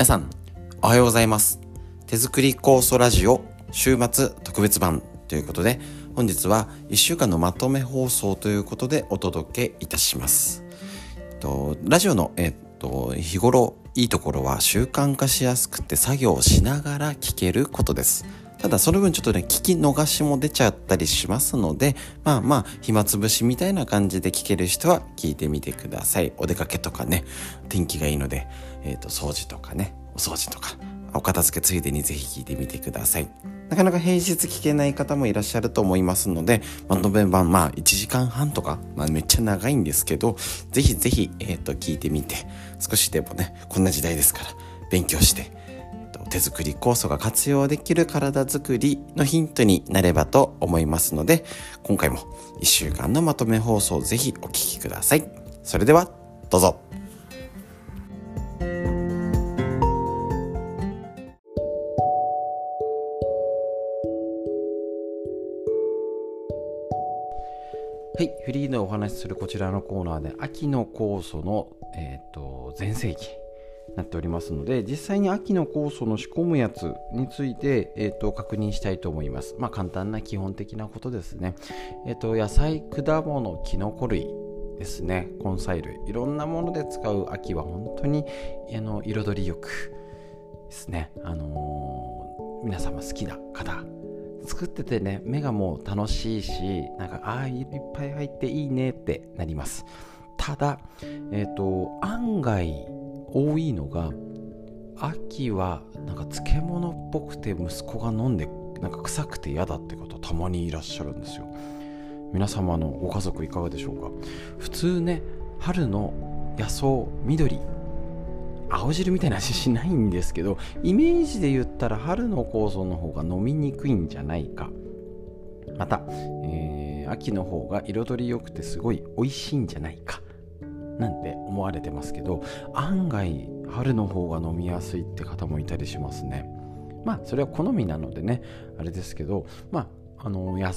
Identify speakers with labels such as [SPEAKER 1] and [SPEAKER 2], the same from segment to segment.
[SPEAKER 1] 皆さん、おはようございます。手作り酵素ラジオ週末特別版ということで、本日は1週間のまとめ放送ということでお届けいたします。とラジオの、えっと、日頃いいところは習慣化しやすくて作業をしながら聞けることです。ただその分ちょっとね、聞き逃しも出ちゃったりしますので、まあまあ、暇つぶしみたいな感じで聞ける人は聞いてみてください。お出かけとかね、天気がいいので、えっ、と、掃除とかね、お掃除とか、お片付けついでにぜひ聞いてみてください。なかなか平日聞けない方もいらっしゃると思いますので、まあ、延べ版、まあ、1時間半とか、まあ、めっちゃ長いんですけど、ぜひぜひ、えっ、と、聞いてみて、少しでもね、こんな時代ですから、勉強して、手作り酵素が活用できる体づくりのヒントになればと思いますので、今回も1週間のまとめ放送ぜひお聞きください。それでは、どうぞ。はい、フリーでお話しするこちらのコーナーで秋の酵素の、えー、と全盛期になっておりますので実際に秋の酵素の仕込むやつについて、えー、と確認したいと思います。まあ簡単な基本的なことですね。えっ、と野菜、果物、キノコ類ですね。根菜類。いろんなもので使う秋は本当にあの彩りよくですね。あのー皆様好きな方作っててね目がもう楽しいしなんかああいっぱい入っていいねってなります。ただえっ、と案外多いのが秋はなんか漬物っぽくて息子が飲んでなんか臭くて嫌だって方たまにいらっしゃるんですよ。皆様のご家族いかがでしょうか？普通ね春の野草緑青汁みたいな味しないんですけどイメージで言ったら春の酵素の方が飲みにくいんじゃないか。また、えー秋の方が彩り良くてすごい美味しいんじゃないか。なんて思われてますけど案外春の方が飲みやすいって方もいたりしますね。まあそれは好みなのでねあれですけどまああの野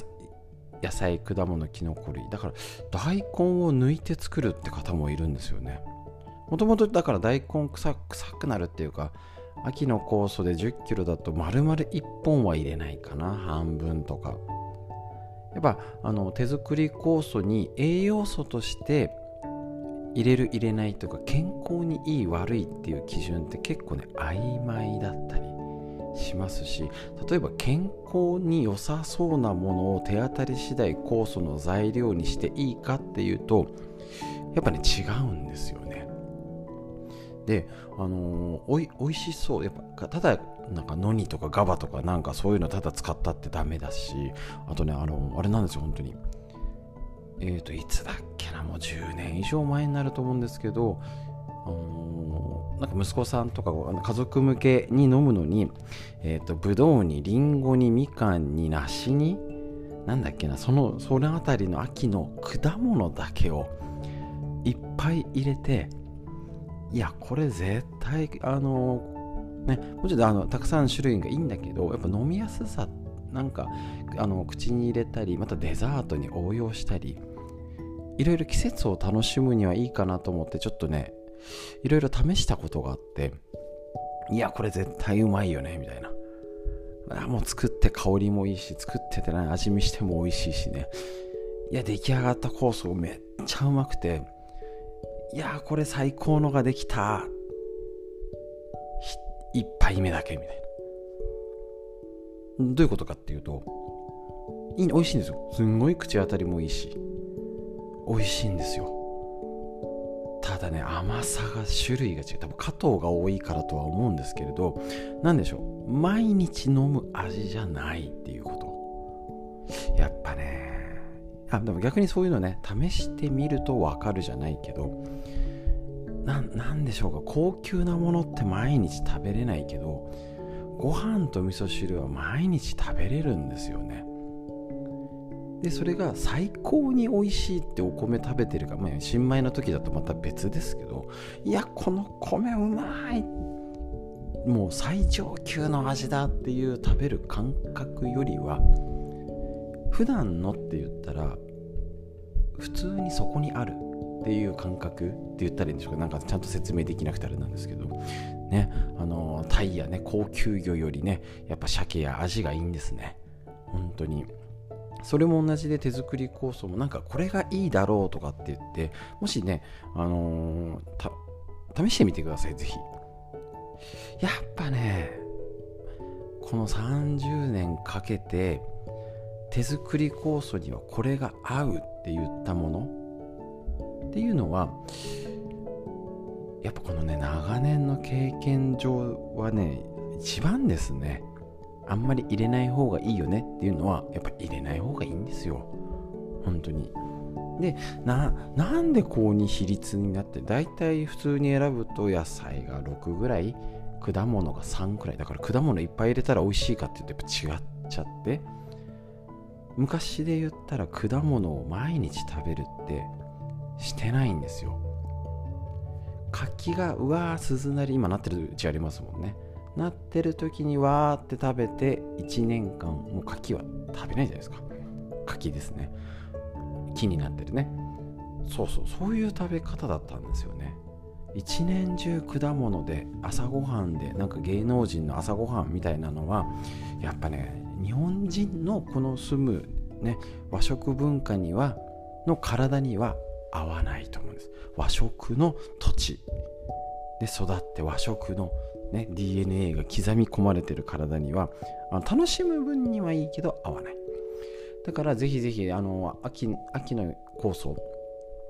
[SPEAKER 1] 菜果物きのこ類。だから大根を抜いて作るって方もいるんですよね。もともとだから大根臭くなるっていうか秋の酵素で1 0キロだと丸々1本は入れないかな半分とか。やっぱあの手作り酵素に栄養素として入れる入れないとか健康にいい悪いっていう基準って結構ね曖昧だったりしますし例えば健康に良さそうなものを手当たり次第酵素の材料にしていいかっていうとやっぱね違うんですよ。であのーおいおいしそう。やっぱただなんかノニとかガバとかなんかそういうのただ使ったってダメだしあとねあのあれなんですよ本当に。えっ、といつだっけなもう10年以上前になると思うんですけどあのーなんか息子さんとか家族向けに飲むのにえっ、とブドウにリンゴにみかんに梨になんだっけなそのそのあたりの秋の果物だけをいっぱい入れていやこれ絶対あのねもちろんあのたくさん種類がいいんだけどやっぱ飲みやすさなんかあの口に入れたりまたデザートに応用したりいろいろ季節を楽しむにはいいかなと思ってちょっとねいろいろ試したことがあっていやこれ絶対うまいよねみたいな。あもう作って香りもいいし作っててね味見しても美味しいしね。いや出来上がったコースめっちゃうまくていやこれ最高のができた。一杯目だけみたいな。どういうことかっていうといい美味しいんですよ。すんごい口当たりもいいし美味しいんですよ。ただね甘さが種類が違う。多分加糖が多いからとは思うんですけれど何でしょう。毎日飲む味じゃないっていうこと。やっぱねあでも逆にそういうのね試してみると分かるじゃないけどななんでしょうか？高級なものって毎日食べれないけどご飯と味噌汁は毎日食べれるんですよね。でそれが最高に美味しいってお米食べてるか、まあ、新米の時だとまた別ですけどいやこの米うまいもう最上級の味だっていう食べる感覚よりは普段のって言ったら普通にそこにあるっていう感覚って言ったらいいんでしょうか。なんかちゃんと説明できなくてあれなんですけど。ね。あのタイやね高級魚よりねやっぱ鮭やアジがいいんですね。本当に。それも同じで手作り酵素もなんかこれがいいだろうとかって言ってもしねあのー、試してみてくださいぜひ。やっぱねこの30年かけて手作り酵素にはこれが合うって言ったものっていうのはやっぱこのね長年の経験上はね一番ですねあんまり入れない方がいいよねっていうのはやっぱ入れない方がいいんですよ。本当に。でななんでこうに比率になって大体普通に選ぶと野菜が6ぐらい果物が3くらいだから果物いっぱい入れたら美味しいかっていうとやっぱ違っちゃって昔で言ったら果物を毎日食べるってしてないんですよ。柿がうわー鈴なり今なってるうちありますもんね。なってる時にわーって食べて1年間もう柿は食べないじゃないですか。柿ですね。木になってるね。そうそう。そういう食べ方だったんですよね。一年中果物で朝ごはんでなんか芸能人の朝ごはんみたいなのはやっぱね日本人のこの住む、ね、和食文化にはの体には合わないと思うんです。和食の土地で育って和食の、ね、DNA が刻み込まれてる体にはあの楽しむ分にはいいけど合わない。だからぜひぜひあの秋秋の酵素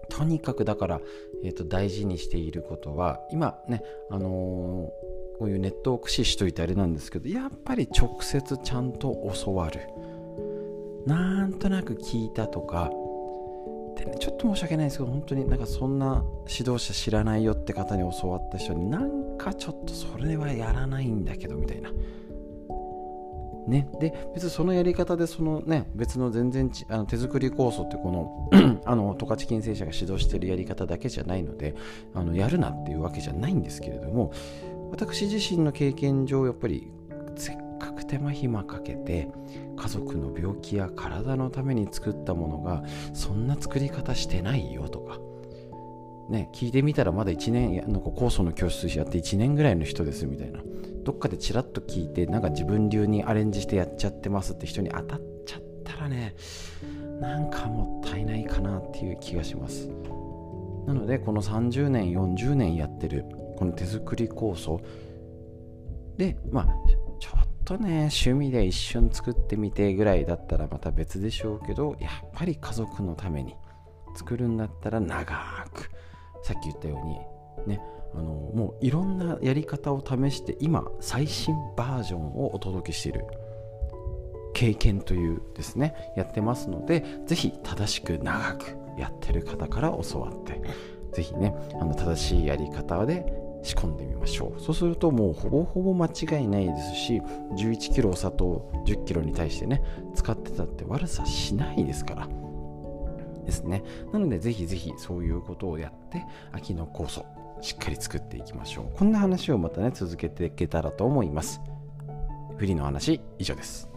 [SPEAKER 1] とにかくだから、えーと、大事にしていることは今ねあのー、こういうネットを駆使しといてあれなんですけどやっぱり直接ちゃんと教わる。なんとなく聞いたとかでねちょっと申し訳ないですけど本当になんかそんな指導者知らないよって方に教わった人になんかちょっとそれはやらないんだけどみたいな。ね、で別にそのやり方でその、ね、別の全然あの手作り酵素ってこの あの十勝金星社が指導してるやり方だけじゃないのであのやるなっていうわけじゃないんですけれども私自身の経験上やっぱり手間暇かけて家族の病気や体のために作ったものがそんな作り方してないよとか。ね、聞いてみたらまだ1年なんか酵素の教室やって1年ぐらいの人ですみたいなどっかでチラッと聞いてなんか自分流にアレンジしてやっちゃってますって人に当たっちゃったらねなんかもったいないかなっていう気がしますなのでこの30年40年やってるこの手作り酵素でまあちょっとね趣味で一瞬作ってみてぐらいだったらまた別でしょうけどやっぱり家族のために作るんだったら長くさっき言ったようにねあのもういろんなやり方を試して今最新バージョンをお届けしている経験というですねやってますのでぜひ正しく長くやってる方から教わってぜひねあの正しいやり方で仕込んでみましょう。そうするともうほぼほぼ間違いないですし11キロお砂糖10キロに対してね使ってたって悪さしないですから。ですね。なのでぜひぜひそういうことをやって秋の酵素しっかり作っていきましょう。こんな話をまたね続けていけたらと思います。フリーの話以上です。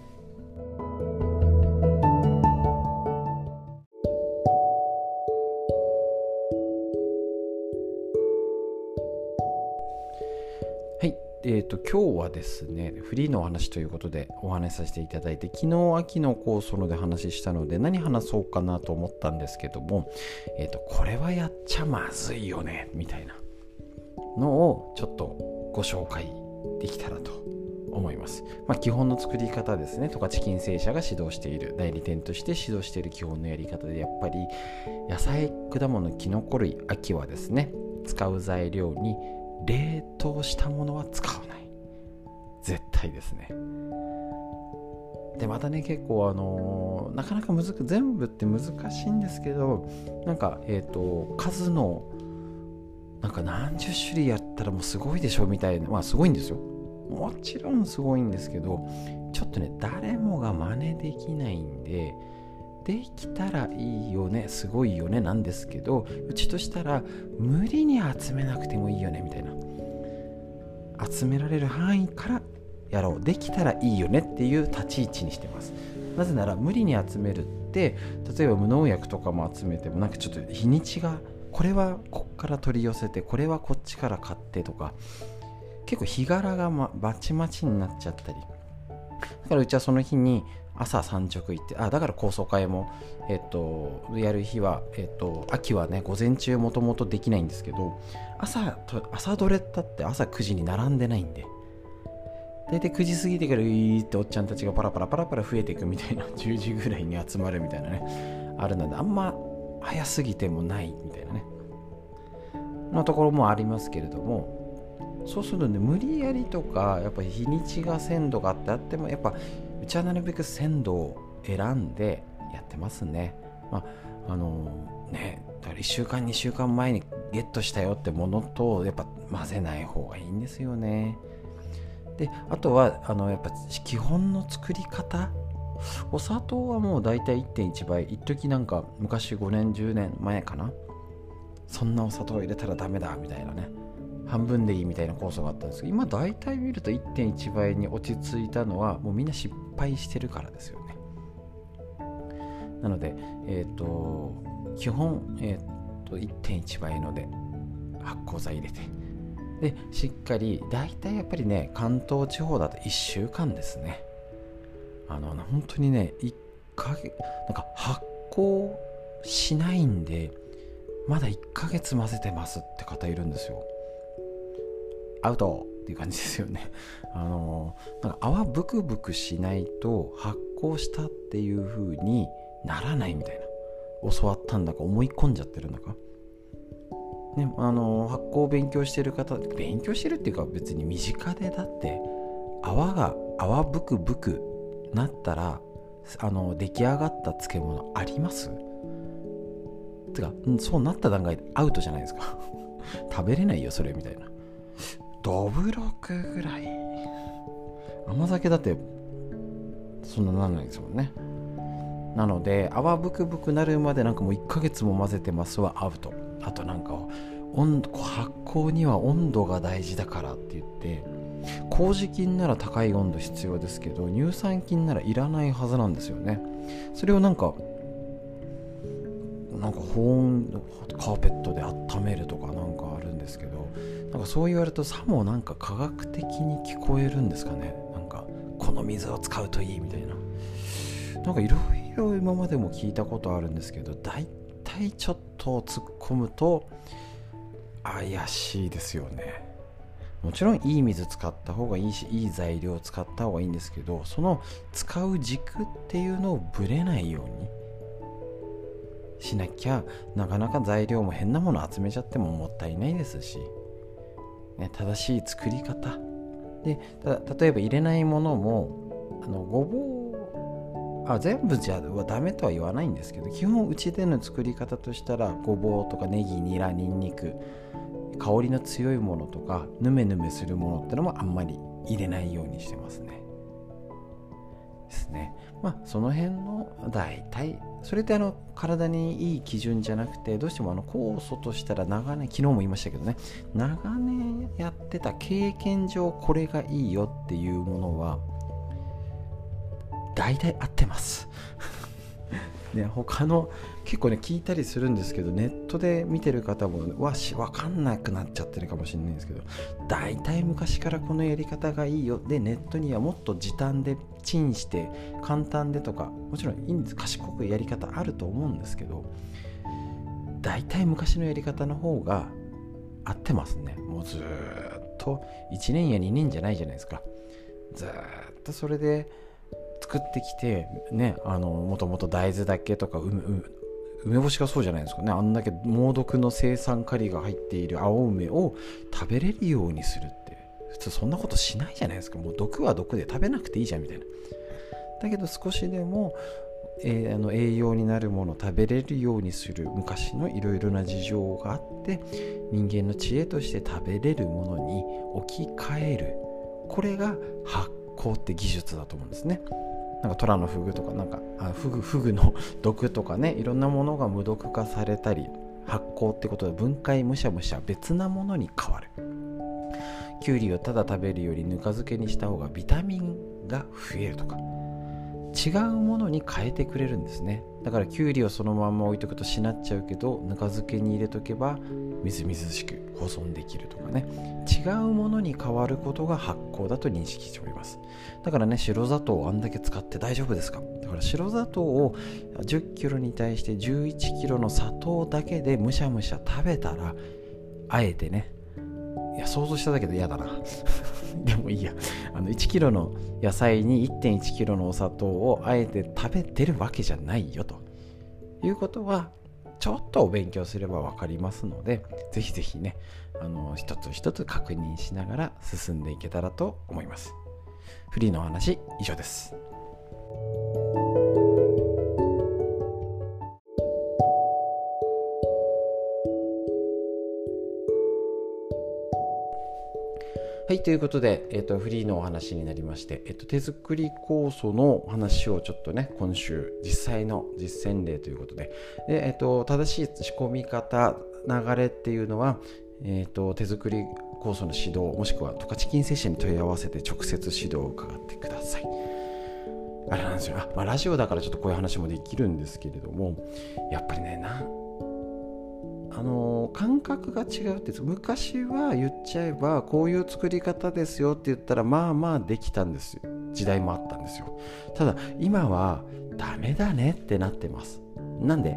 [SPEAKER 1] えーと、今日はですねフリーのお話ということでお話しさせていただいて昨日秋の酵素ので話したので何話そうかなと思ったんですけども、えーと、これはやっちゃまずいよねみたいなのをちょっとご紹介できたらと思います。まあ、基本の作り方ですね。十勝金星社が指導している、代理店として指導している基本のやり方で、やっぱり野菜、果物、きのこ類、秋はですね、使う材料に冷凍したものは使わない。絶対ですね。でまたね結構あのー、なかなか難全部って難しいんですけどなんかえっ、ー、と数のなんか何十種類やったらもうすごいでしょみたいなまあすごいんですよ。もちろんすごいんですけどちょっとね誰もが真似できないんでできたらいいよねすごいよねなんですけどうちとしたら無理に集めなくてもいいよねみたいな。集められる範囲からやろう。できたらいいよねっていう立ち位置にしてます。なぜなら無理に集めるって例えば無農薬とかも集めてもなんかちょっと日にちがこれはこっから取り寄せてこれはこっちから買ってとか結構日柄が、ま、バチバチになっちゃったり。だからうちはその日に朝産直行ってあだから高層会も、えっと、やる日は、えっと、秋はね午前中もともとできないんですけど朝朝どれったって朝9時に並んでないんで。大体9時過ぎてからういっておっちゃんたちがパラパラパラパラ増えていくみたいな 10時ぐらいに集まるみたいなねあるのであんま早すぎてもないみたいなね。のところもありますけれどもそうするとね無理やりとかやっぱ日にちが鮮度があってあってもやっぱうちはなるべく鮮度を選んでやってますね。まああのー、ねだから1週間2週間前にゲットしたよってものとやっぱ混ぜない方がいいんですよね。であとはあのやっぱ基本の作り方？お砂糖はもう大体1.1倍。一時なんか昔5年10年前かな。そんなお砂糖入れたらダメだみたいなね。半分でいいみたいな酵素があったんですけど今大体見ると1.1倍に落ち着いたのはもうみんな失敗してるからですよね。なのでえっ、ー、と基本、えーと、1.1倍ので発酵剤入れて。でしっかり大体やっぱりね関東地方だと1週間ですね。あの本当にね1ヶ月なんか発酵しないんでまだ1ヶ月混ぜてますって方いるんですよ。アウトっていう感じですよね。あのなんか泡ブクブクしないと発酵したっていう風にならないみたいな。教わったんだか思い込んじゃってるんだか。ね、あの発酵を勉強してる方勉強してるっていうか別に身近でだって泡が泡ブクブクなったらあの出来上がった漬物あります？つかそうなった段階でアウトじゃないですか。食べれないよそれみたいな。どぶろくぐらい。甘酒だってそんななんないですもんね。なので泡ブクブクなるまでなんかもう1ヶ月も混ぜてますはアウトあとなんか温度発酵には温度が大事だからって言って。麹菌なら高い温度必要ですけど乳酸菌ならいらないはずなんですよね。それをなんかなんか保温カーペットで温めるとかなんかあるんですけど。なんかそう言われるとさもなんか科学的に聞こえるんですかね。なんかこの水を使うといいみたいな。なんかいろいろ今までも聞いたことあるんですけど大体ちょっと突っ込むと怪しいですよね。もちろんいい水使った方がいいしいい材料を使った方がいいんですけどその使う軸っていうのをぶれないようにしなきゃなかなか材料も変なもの集めちゃってももったいないですし、ね、正しい作り方。で例えば入れないものもあのごぼうあ全部じゃはダメとは言わないんですけど基本うちでの作り方としたらごぼうとかネギニラニンニク香りの強いものとかヌメヌメするものってのもあんまり入れないようにしてますね。ですね。まあその辺の大体それってあの体にいい基準じゃなくてどうしてもあの酵素としたら長年昨日も言いましたけどね長年やってた経験上これがいいよっていうものは大体合ってます。ね他の結構ね聞いたりするんですけどネットで見てる方もわし分かんなくなっちゃってるかもしれないんですけど大体昔からこのやり方がいいよ。でネットにはもっと時短でチンして簡単でとかもちろんいいんです。賢くやり方あると思うんですけど大体昔のやり方の方が合ってますね。もうずっと1年や2年じゃないじゃないですか。ずっとそれで作ってきてねあのもともと大豆だけとか梅干しがそうじゃないですかね。あんだけ猛毒の生産カリが入っている青梅を食べれるようにするって。普通そんなことしないじゃないですか。もう毒は毒で食べなくていいじゃんみたいな。だけど少しでも、えー、あの栄養になるものを食べれるようにする昔のいろいろな事情があって人間の知恵として食べれるものに置き換える。これが発酵って技術だと思うんですね。なんか虎のフグとかなんかあフグフグの 毒とかねいろんなものが無毒化されたり発酵ってことで分解むしゃむしゃ別なものに変わる。きゅうりをただ食べるよりぬか漬けにした方がビタミンが増えるとか。違うものに変えてくれるんですね。だからきゅうりをそのまま置いとくとしなっちゃうけどぬか漬けに入れとけばみずみずしく保存できるとかね。違うものに変わることが発酵だと認識しております。だからね白砂糖をあんだけ使って大丈夫ですか？だから白砂糖を1 0キロに対して1 1キロの砂糖だけでむしゃむしゃ食べたらあえてねいや想像しただけで嫌だな。でもいいや。あの1キロの野菜に1 1キロのお砂糖をあえて食べてるわけじゃないよと。いうことはちょっとお勉強すれば分かりますのでぜひぜひねあの一つ一つ確認しながら進んでいけたらと思います。フリーの話以上です。はい、ということで、えーと、フリーのお話になりまして、えーと、手作り酵素の話をちょっとね、今週、実際の実践例ということで、でえーと、正しい仕込み方、流れっていうのは、えー、と手作り酵素の指導、もしくは十勝金精神に問い合わせて直接指導を伺ってください。あれなんですよ、あまあ、ラジオだからちょっとこういう話もできるんですけれども、やっぱりね、なあの感覚が違うって昔は言っちゃえばこういう作り方ですよって言ったらまあまあできたんです時代もあったんですよ。ただ今はダメだねってなってます。なんで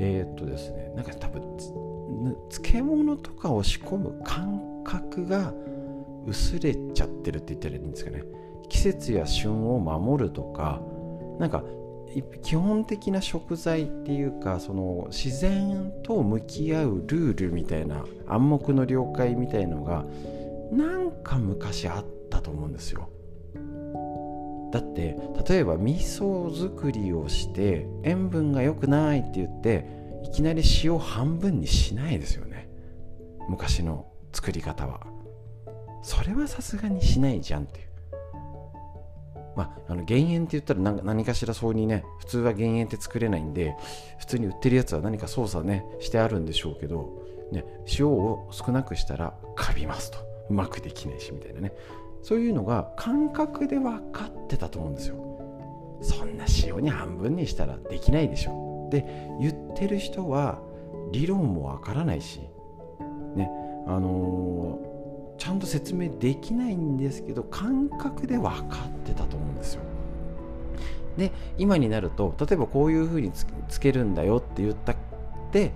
[SPEAKER 1] えー、っとですねなんか多分漬物とかを仕込む感覚が薄れちゃってるって言ったらいいんですかね。季節や旬を守るとかなんか基本的な食材っていうかその自然と向き合うルールみたいな暗黙の了解みたいのがなんか昔あったと思うんですよ。だって例えば味噌作りをして塩分が良くないって言っていきなり塩半分にしないですよね。昔の作り方は。それはさすがにしないじゃんっていう。まあ、あの減塩って言ったら何かしらそうにね普通は減塩って作れないんで普通に売ってるやつは何か操作ねしてあるんでしょうけど、ね、塩を少なくしたらカビますと。うまくできないしみたいなね。そういうのが感覚で分かってたと思うんですよ。そんな塩に半分にしたらできないでしょ。で言ってる人は理論もわからないしねあのちゃんと説明できないんですけど感覚で分かってたと思うんですよ。で今になると例えばこういうふうにつけるんだよって言ったって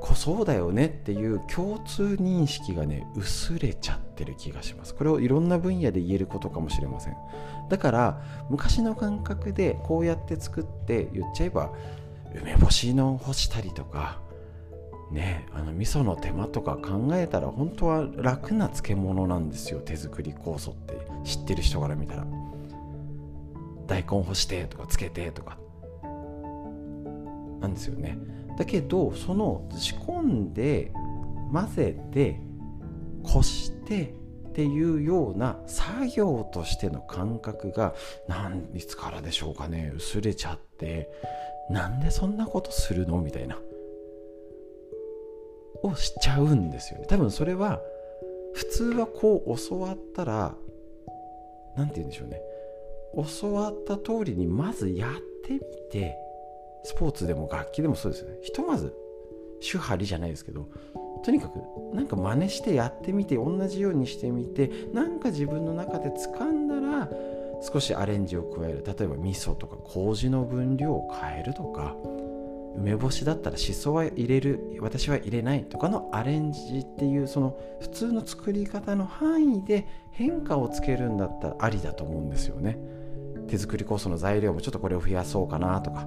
[SPEAKER 1] こそうだよねっていう共通認識がね薄れちゃってる気がしますこれをいろんな分野で言えることかもしれませんだから昔の感覚でこうやって作って言っちゃえば梅干しの干したりとかねあの味噌の手間とか考えたら本当は楽な漬物なんですよ手作り酵素って。知ってる人から見たら。大根干してとかつけてとか。なんですよね。だけどその仕込んで混ぜてこしてっていうような作業としての感覚が何いつからでしょうかね。薄れちゃってなんでそんなことするの？みたいな。をしちゃうんですよね。多分それは普通はこう教わったら何て言うんでしょうね。教わった通りにまずやってみてスポーツでも楽器でもそうですよね。ひとまず手張りじゃないですけどとにかくなんか真似してやってみて同じようにしてみてなんか自分の中で掴んだら少しアレンジを加える。例えば味噌とか麹の分量を変えるとか梅干しだったらしそは入れる私は入れないとかのアレンジっていうその普通の作り方の範囲で変化をつけるんだったらありだと思うんですよね。手作り酵素の材料もちょっとこれを増やそうかなとか。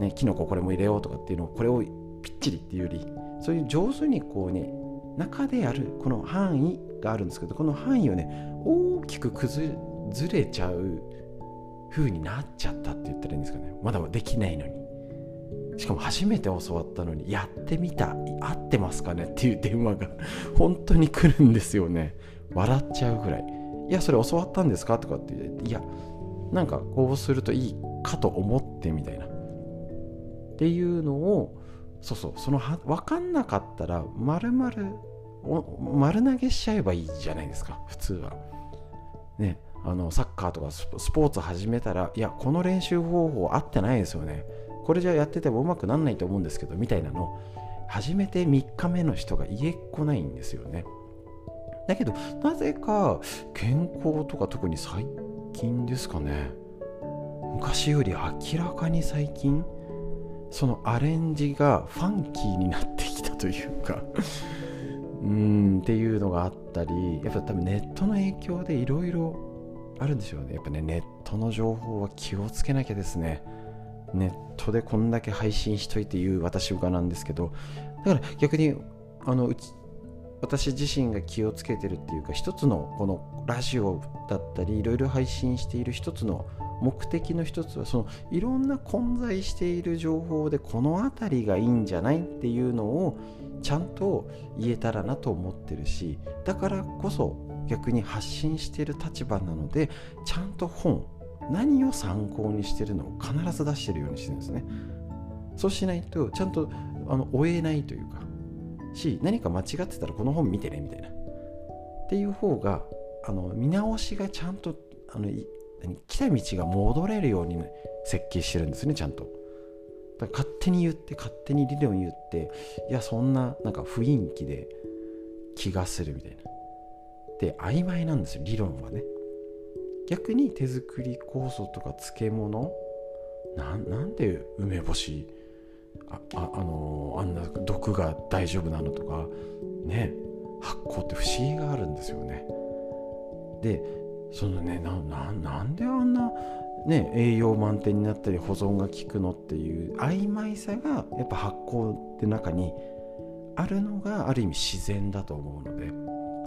[SPEAKER 1] ねきのここれも入れようとかっていうのをこれをぴっちりっていうよりそういう上手にこうね中でやるこの範囲があるんですけどこの範囲をね大きく崩れちゃう風になっちゃったって言ったらいいんですかね。まだできないのに。しかも初めて教わったのにやってみた合ってますかね？っていう電話が 本当に来るんですよね。笑っちゃうぐらい。いやそれ教わったんですか？とかって言っていやなんかこうするといいかと思ってみたいな。っていうのをそうそうその分かんなかったら丸々丸投げしちゃえばいいじゃないですか普通は。ねあのサッカーとかスポーツ始めたらいやこの練習方法合ってないですよね。これじゃやっててもうまくなんないと思うんですけどみたいなの。初めて3日目の人が家っ来ないんですよね。だけどなぜか健康とか特に最近ですかね。昔より明らかに最近そのアレンジがファンキーになってきたというか。うんっていうのがあったりやっぱ多分ネットの影響でいろいろあるんでしょうね。やっぱねネットの情報は気をつけなきゃですね。ネットでこんだけ配信しといて言う私がなんですけどだから逆にあのうち私自身が気をつけてるっていうか一つのこのラジオだったりいろいろ配信している一つの目的の一つはそのいろんな混在している情報でこの辺りがいいんじゃないっていうのをちゃんと言えたらなと思ってるしだからこそ逆に発信している立場なのでちゃんと本何を参考にしてるのを必ず出してるようにしてるんですね。そうしないとちゃんとあの追えないというかし何か間違ってたらこの本見てねみたいな。っていう方があの見直しがちゃんとあの来た道が戻れるように、ね、設計してるんですねちゃんと。だから勝手に言って勝手に理論言っていやそんななんか雰囲気で気がするみたいな。で曖昧なんですよ理論はね。逆に手作り酵素とか漬物なんで梅干しああ、あの、あんな毒が大丈夫なのとかね発酵って不思議があるんですよね。でそのねなななんであんな、ね、栄養満点になったり保存が効くのっていう曖昧さがやっぱ発酵って中にあるのがある意味自然だと思うので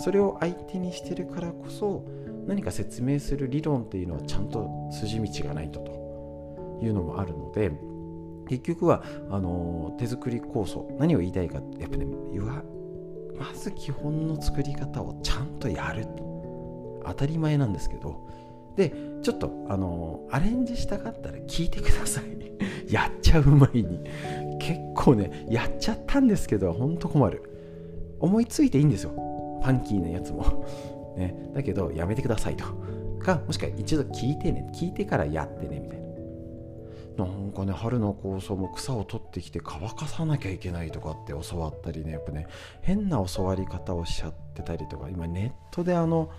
[SPEAKER 1] それを相手にしてるからこそ何か説明する理論っていうのはちゃんと筋道がないとというのもあるので結局はあの手作り酵素何を言いたいかやっぱねまず基本の作り方をちゃんとやる当たり前なんですけど。でちょっとあのアレンジしたかったら聞いてください。やっちゃう前に。結構ねやっちゃったんですけどほんと困る。思いついていいんですよ。ファンキーなやつも。ね、だけどやめてくださいと。かもしくは一度聞いてね聞いてからやってねみたいな。なんかね春の構想も草を取ってきて乾かさなきゃいけないとかって教わったりねやっぱね変な教わり方をしちゃってたりとか今ネットであの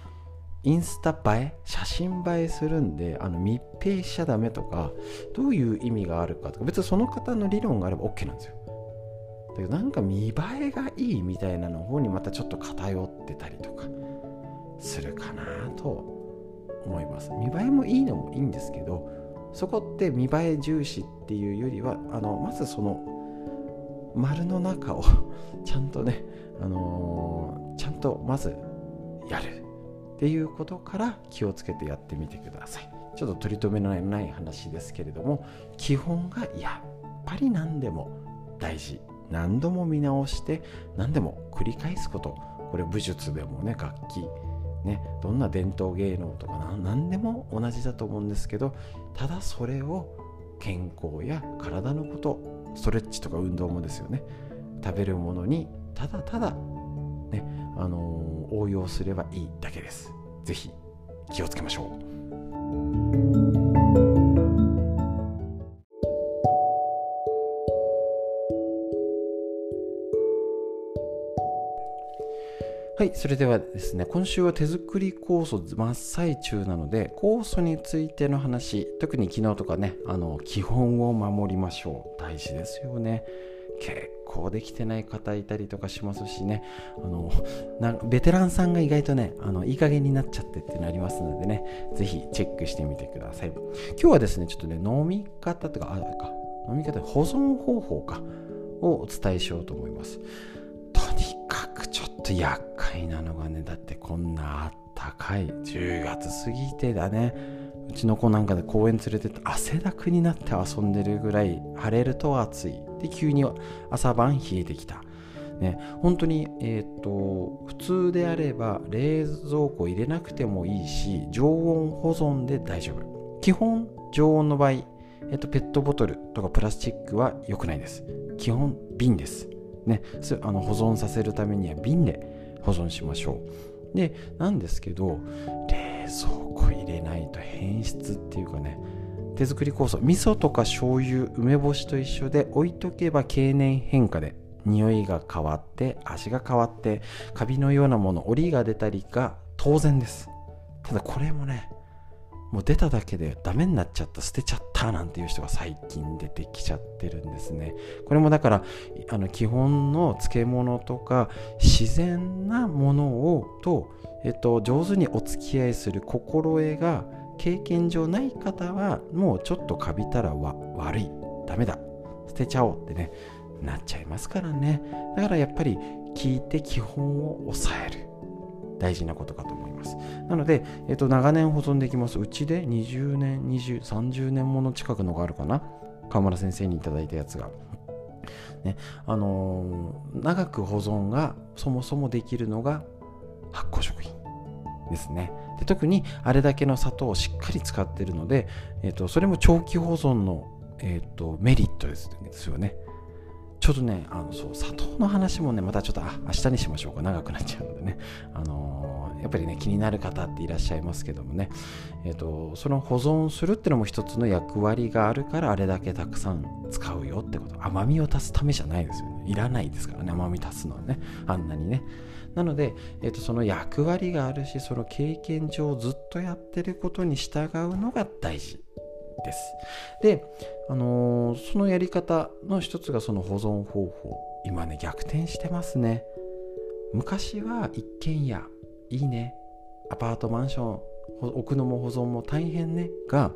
[SPEAKER 1] インスタ映え写真映えするんであの密閉しちゃダメとかどういう意味があるかとか別にその方の理論があれば OK なんですよ。だけどなんか見栄えがいいみたいなの方にまたちょっと偏ってたりとか。するかなと思います。見栄えもいいのもいいんですけどそこって見栄え重視っていうよりはあのまずその丸の中を ちゃんとね、あのー、ちゃんとまずやるっていうことから気をつけてやってみてください。ちょっと取り留めのない話ですけれども基本がやっぱり何でも大事。何度も見直して何でも繰り返すこと。これ武術でもね楽器ね、どんな伝統芸能とか何でも同じだと思うんですけどただそれを健康や体のことストレッチとか運動もですよね。食べるものにただただ、ねあのー、応用すればいいだけです。是非気をつけましょう。はい、それではですね、今週は手作り酵素真っ最中なので、酵素についての話、特に昨日とかね、あの基本を守りましょう。大事ですよね。結構できてない方いたりとかしますしね、あのなベテランさんが意外とね、あのいい加減になっちゃってっていうのありますのでね、ぜひチェックしてみてください。今日はですね、ちょっとね、飲み方とか、あれか、飲み方、保存方法かをお伝えしようと思います。とにかくと厄介なのがねだってこんなあったかい。10月過ぎてだね。うちの子なんかで公園連れてって汗だくになって遊んでるぐらい晴れると暑い。で急に朝晩冷えてきた。ね、本当に、えーと、普通であれば冷蔵庫入れなくてもいいし常温保存で大丈夫。基本常温の場合、えーとペットボトルとかプラスチックは良くないです。基本瓶です。ね、あの保存させるためには瓶で保存しましょう。でなんですけど冷蔵庫入れないと変質っていうかね手作り酵素味噌とか醤油梅干しと一緒で置いとけば経年変化で匂いが変わって味が変わってカビのようなもの折りが出たりが当然です。ただこれもねもう出ただけでダメになっちゃった捨てちゃったなんていう人が最近出てきちゃってるんですね。これもだからあの基本の漬物とか自然なものをと、えっと、上手にお付き合いする心得が経験上ない方はもうちょっとカビたらわ悪いダメだ。捨てちゃおうってねなっちゃいますからね。だからやっぱり聞いて基本を抑える。大事なことかと思います。なので、えっと、長年保存できます。うちで20年20 30年もの近くのがあるかな。川村先生にいただいたやつが。ねあのー、長く保存がそもそもできるのが発酵食品ですね。で特にあれだけの砂糖をしっかり使ってるので、えーと、それも長期保存の、えーと、メリットですですよね。ちょっとねあのそう砂糖の話もねまたちょっとあ明日にしましょうか。長くなっちゃうのでね、あのー、やっぱりね気になる方っていらっしゃいますけどもね、えーと、その保存するっていうのも一つの役割があるからあれだけたくさん使うよってこと。甘みを足すためじゃないですよね。いらないですからね甘み足すのはね。あんなにね。なので、えーと、その役割があるしその経験上ずっとやってることに従うのが大事です。で、あのー、そのやり方の一つがその保存方法。今ね逆転してますね。昔は一軒家いいね。アパートマンション置くのも保存も大変ね。が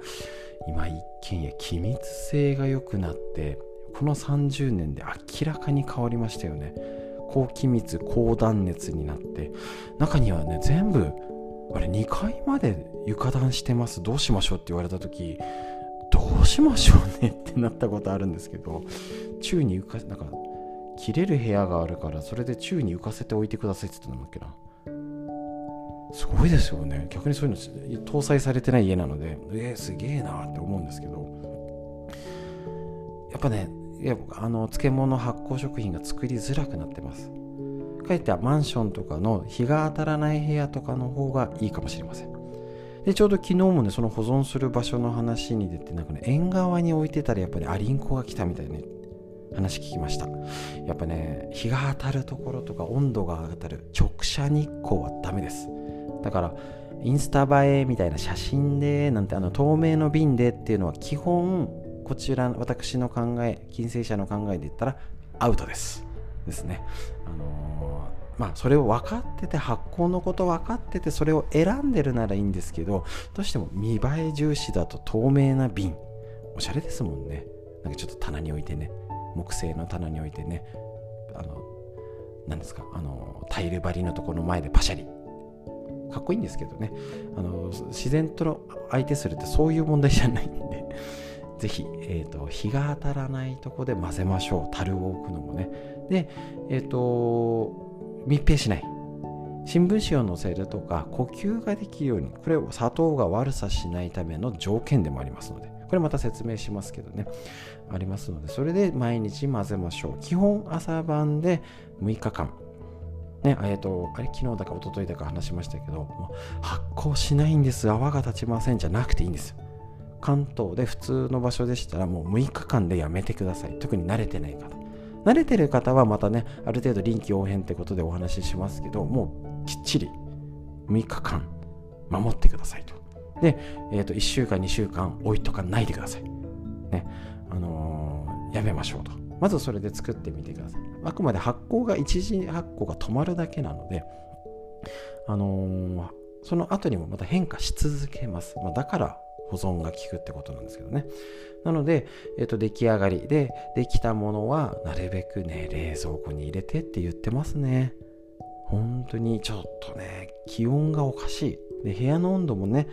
[SPEAKER 1] 今一軒家気密性が良くなってこの30年で明らかに変わりましたよね。高気密高断熱になって。中にはね全部あれ2階まで床暖してます。どうしましょうって言われた時どうしましょうねってなったことあるんですけど宙に浮かなんか切れる部屋があるからそれで宙に浮かせておいてくださいって言ったんだっけな。すごいですよね。逆にそういうの搭載されてない家なので。えー、すげえなって思うんですけど。やっぱねいやあの漬物発酵食品が作りづらくなってます。かえってマンションとかの日が当たらない部屋とかの方がいいかもしれません。でちょうど昨日もねその保存する場所の話に出てなんかね縁側に置いてたらやっぱりアリンコが来たみたいな話聞きました。やっぱね日が当たるところとか温度が当たる直射日光はダメです。だからインスタ映えみたいな写真でなんてあの透明の瓶でっていうのは基本こちら私の考え金星者の考えで言ったらアウトです。ですね。あのー、まあそれを分かってて発酵のこと分かっててそれを選んでるならいいんですけどどうしても見栄え重視だと透明な瓶。おしゃれですもんね。なんかちょっと棚に置いてね。木製の棚に置いてね。あの何ですか？あのタイル張りのところの前でパシャリ。かっこいいんですけどね。あの自然と相手するってそういう問題じゃないんで。ぜひ、えーと、日が当たらないとこで混ぜましょう。樽を置くのもね。でえっ、ー、と密閉しない。新聞紙を載せるとか呼吸ができるようにこれを砂糖が悪さしないための条件でもありますので。これまた説明しますけどね。ありますのでそれで毎日混ぜましょう。基本朝晩で6日間。ね、えっ、と、あれ、昨日だか一昨日だか話しましたけど、発酵しないんです、泡が立ちませんじゃなくていいんです。よ。関東で普通の場所でしたらもう6日間でやめてください。特に慣れてない方。慣れてる方はまたねある程度臨機応変ってことでお話ししますけどもうきっちり6日間守ってくださいと。で、えー、と1週間2週間置いとかないでください。ねあのー、やめましょうと。まずそれで作ってみてください。あくまで発酵が一時発酵が止まるだけなのであのー、その後にもまた変化し続けます、まあ、だから保存が効くってことなんですけどね。なので、えっ、と、出来上がりで、できたものは、なるべくね、冷蔵庫に入れてって言ってますね。本当にちょっとね、気温がおかしい。で、部屋の温度もね、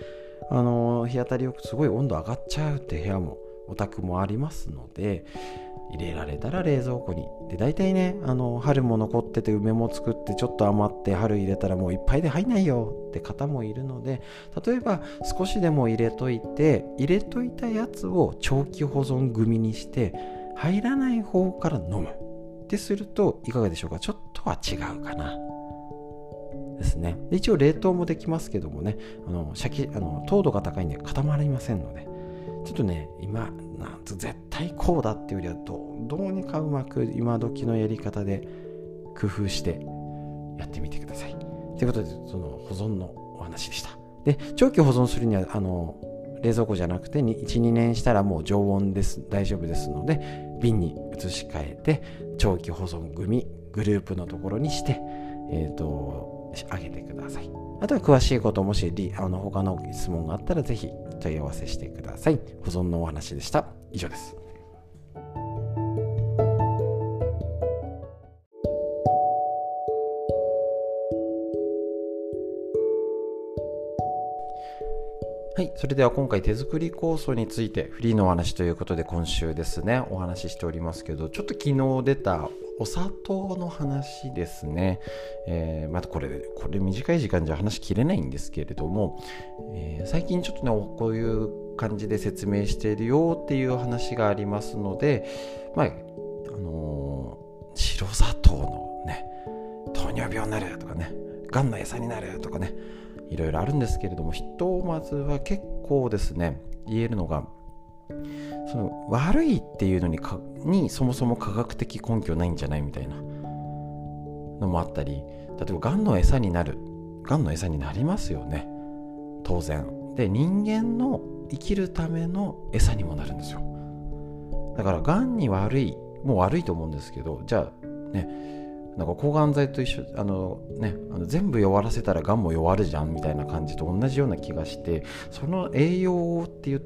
[SPEAKER 1] あの日当たりよくすごい温度上がっちゃうって部屋も、お宅もありますので、入れられたら冷蔵庫に。で大体ねあの春も残ってて梅も作ってちょっと余って春入れたらもういっぱいで入んないよって方もいるので例えば少しでも入れといて入れといたやつを長期保存組にして入らない方から飲む。ってするといかがでしょうか？ちょっとは違うかな。ですね。で一応冷凍もできますけどもねあのシャキあの糖度が高いんで固まりませんので。ちょっとね今なんと絶対こうだっていうよりはどうにかうまく今時のやり方で工夫してやってみてください。ということでその保存のお話でした。で長期保存するにはあの冷蔵庫じゃなくて12年したらもう常温です大丈夫ですので瓶に移し替えて長期保存組グループのところにしてえっ、ー、とあげてください。あとは詳しいこともしあの他の質問があったらぜひ問い合わせしてください。保存のお話でした。以上です。はい。それでは今回手作り酵素についてフリーのお話ということで今週ですね、お話ししておりますけど、ちょっと昨日出たお砂糖の話ですね。えー、またこれ、これ短い時間じゃ話しきれないんですけれども、えー、最近ちょっとね、こういう感じで説明しているよっていう話がありますので、まあ、あのー、白砂糖のね、糖尿病になるとかね、がんの餌になるとかね、いろいろあるんですけれどもひとまずは結構ですね言えるのがその悪いっていうのにかにそもそも科学的根拠ないんじゃないみたいなのもあったり例えばがんの餌になるがんの餌になりますよね。当然。で人間の生きるための餌にもなるんですよ。だからがんに悪いもう悪いと思うんですけどじゃあねなんか抗がん剤と一緒あのねあの全部弱らせたらがんも弱るじゃんみたいな感じと同じような気がしてその栄養っていう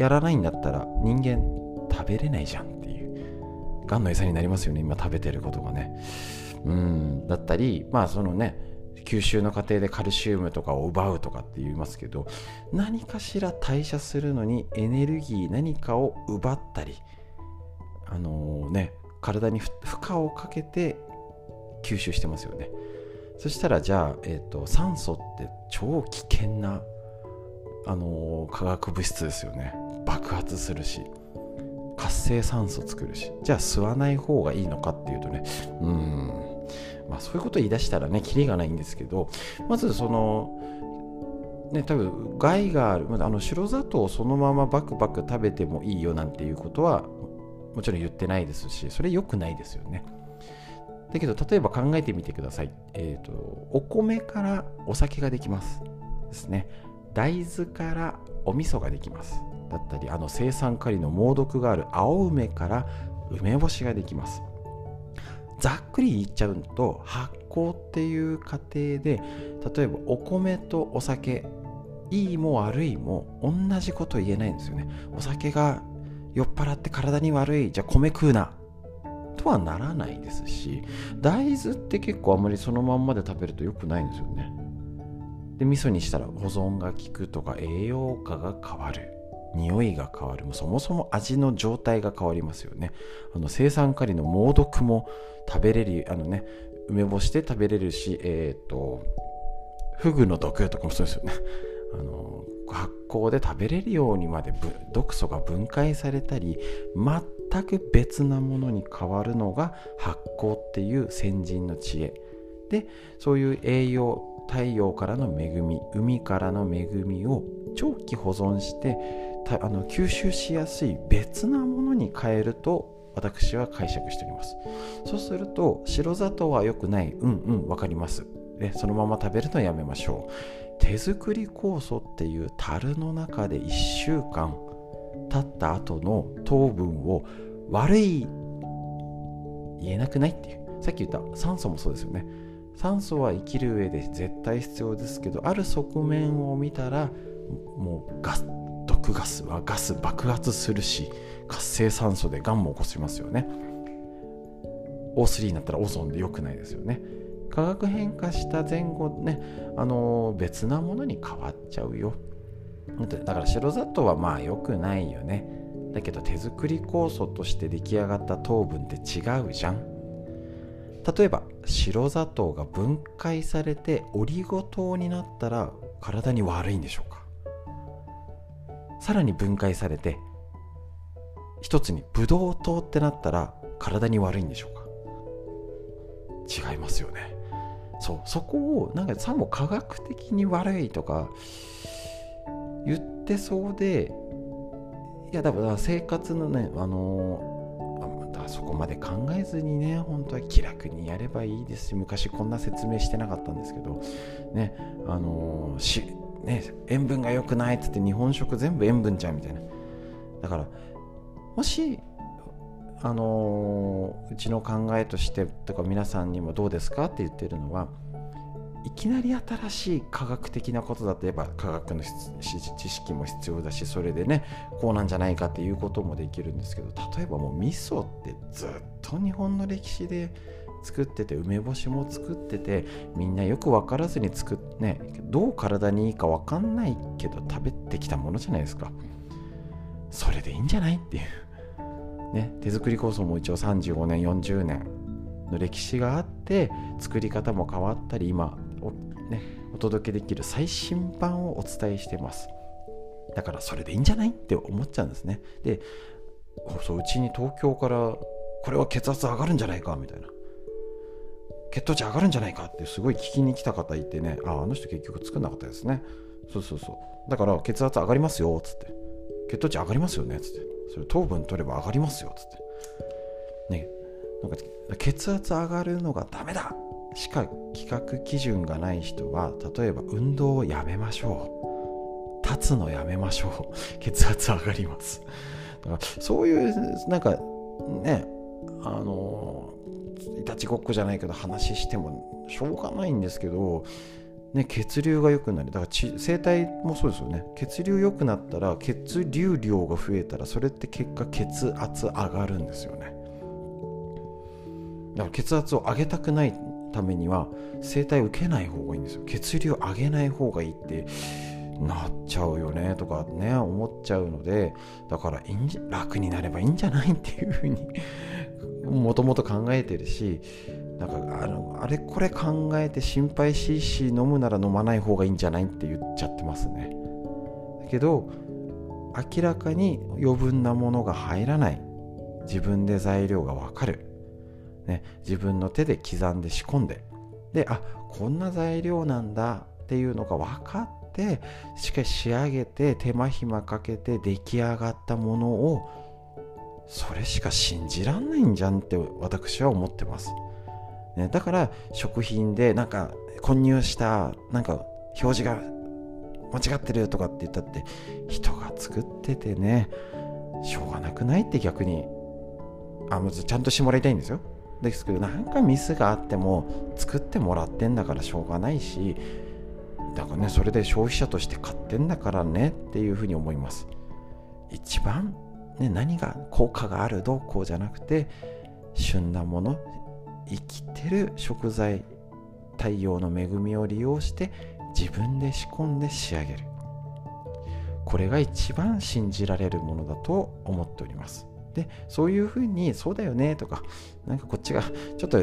[SPEAKER 1] やらないんだったら人間食べれないじゃんっていう。がんの餌になりますよね今食べてることがね。うんだったりまあそのね吸収の過程でカルシウムとかを奪うとかって言いますけど何かしら代謝するのにエネルギー何かを奪ったりあのー、ね体に負荷をかけて吸収してますよね。そしたらじゃあ、えーと、酸素って超危険な、あのー、化学物質ですよね。爆発するし活性酸素作るし。じゃあ吸わない方がいいのかっていうとねうん。まあそういうこと言い出したらねキリがないんですけどまずそのね多分害がある。あの白砂糖をそのままバクバク食べてもいいよなんていうことはもちろん言ってないですしそれ良くないですよね。だけど例えば考えてみてください、えーと、お米からお酒ができますですね。大豆からお味噌ができます。だったりあの生産カリの猛毒がある青梅から梅干しができます。ざっくり言っちゃうと発酵っていう過程で例えばお米とお酒いいも悪いも同じこと言えないんですよね。お酒が酔っ払って体に悪いじゃあ米食うなとはならないですし大豆って結構あんまりそのまんまで食べると良くないんですよね。で味噌にしたら保存が効くとか栄養価が変わる。匂いが変わる。そもそも味の状態が変わりますよね。あの生産カリの猛毒も食べれるあのね梅干しで食べれるしえっ、ー、とフグの毒とかもそうですよね。あの発酵で食べれるようにまで毒素が分解されたり全く別なものに変わるのが発酵っていう先人の知恵。でそういう栄養太陽からの恵み海からの恵みを長期保存してあの吸収しやすい別なものに変えると私は解釈しております。そうすると白砂糖は良くない。うんうん分かります。でそのまま食べるのやめましょう。手作り酵素っていう樽の中で1週間経った後の糖分を悪い言えなくないっていう。さっき言った酸素もそうですよね。酸素は生きる上で絶対必要ですけどある側面を見たらもうガス。ガスはガス爆発するし活性酸素でがんも起こしますよね。O3 になったらオゾンで良くないですよね。化学変化した前後ね、あの別なものに変わっちゃうよ。だから白砂糖はまあ良くないよね。だけど手作り酵素として出来上がった糖分って違うじゃん。例えば白砂糖が分解されてオリゴ糖になったら体に悪いんでしょうか？さらに分解されて一つにブドウ糖ってなったら体に悪いんでしょうか？違いますよね。そうそこをなんかさも科学的に悪いとか言ってそうでいやだから生活のねあのそこまで考えずにね本当は気楽にやればいいですし昔こんな説明してなかったんですけどねあのしね塩分が良くないっつって日本食全部塩分ちゃうみたいな。だからもしあのうちの考えとしてとか皆さんにもどうですかって言ってるのはいきなり新しい科学的なことだとやっぱ科学の知識も必要だしそれでねこうなんじゃないかっていうこともできるんですけど例えばもう味噌ってずっと日本の歴史で作ってて梅干しも作っててみんなよく分からずに作ってねどう体にいいか分かんないけど食べてきたものじゃないですか。それでいいんじゃないっていう。ね手作り構想も一応35年40年の歴史があって作り方も変わったり今お,、ね、お届けできる最新版をお伝えしてます。だからそれでいいんじゃないって思っちゃうんですね。でそううちに東京からこれは血圧上がるんじゃないかみたいな。血糖値上がるんじゃないかってすごい聞きに来た方いてね。ああの人結局作んなかったですね。そうそうそう。だから血圧上がりますよっつって。血糖値上がりますよねっつって。それ糖分取れば上がりますよっつって。ね。なんか血圧上がるのがダメだしか規格基準がない人は例えば運動をやめましょう。立つのやめましょう。血圧上がります。だからそういうなんかね。あのいたちごっこじゃないけど話してもしょうがないんですけどね、血流が良くなる。だから生体もそうですよね。血流良くなったら血流量が増えたらそれって結果血圧上がるんですよね。だから血圧を上げたくないためには整体受けない方がいいんですよ。血流を上げない方がいいってなっちゃうよねとかね思っちゃうのでだから楽になればいいんじゃないっていうふうにもともと考えてるしなんかあのあれこれ考えて心配しいし飲むなら飲まない方がいいんじゃないって言っちゃってますね。だけど明らかに余分なものが入らない。自分で材料がわかる。ね、自分の手で刻んで仕込んで。であこんな材料なんだっていうのが分かってしっかし仕上げて手間暇かけて出来上がったものをそれしか信じらんないんじゃんって私は思ってます、ね、だから食品でなんか混入したなんか表示が間違ってるとかって言ったって人が作っててねしょうがなくないって逆に。あまずちゃんとしてもらいたいんですよ。ですけどなんかミスがあっても作ってもらってんだからしょうがないしだからねそれで消費者として買ってんだからねっていうふうに思います。一番、ね、何が効果があるどうこうじゃなくて旬なもの生きてる食材太陽の恵みを利用して自分で仕込んで仕上げる。これが一番信じられるものだと思っております。でそういうふうにそうだよねとかなんかこっちがちょっと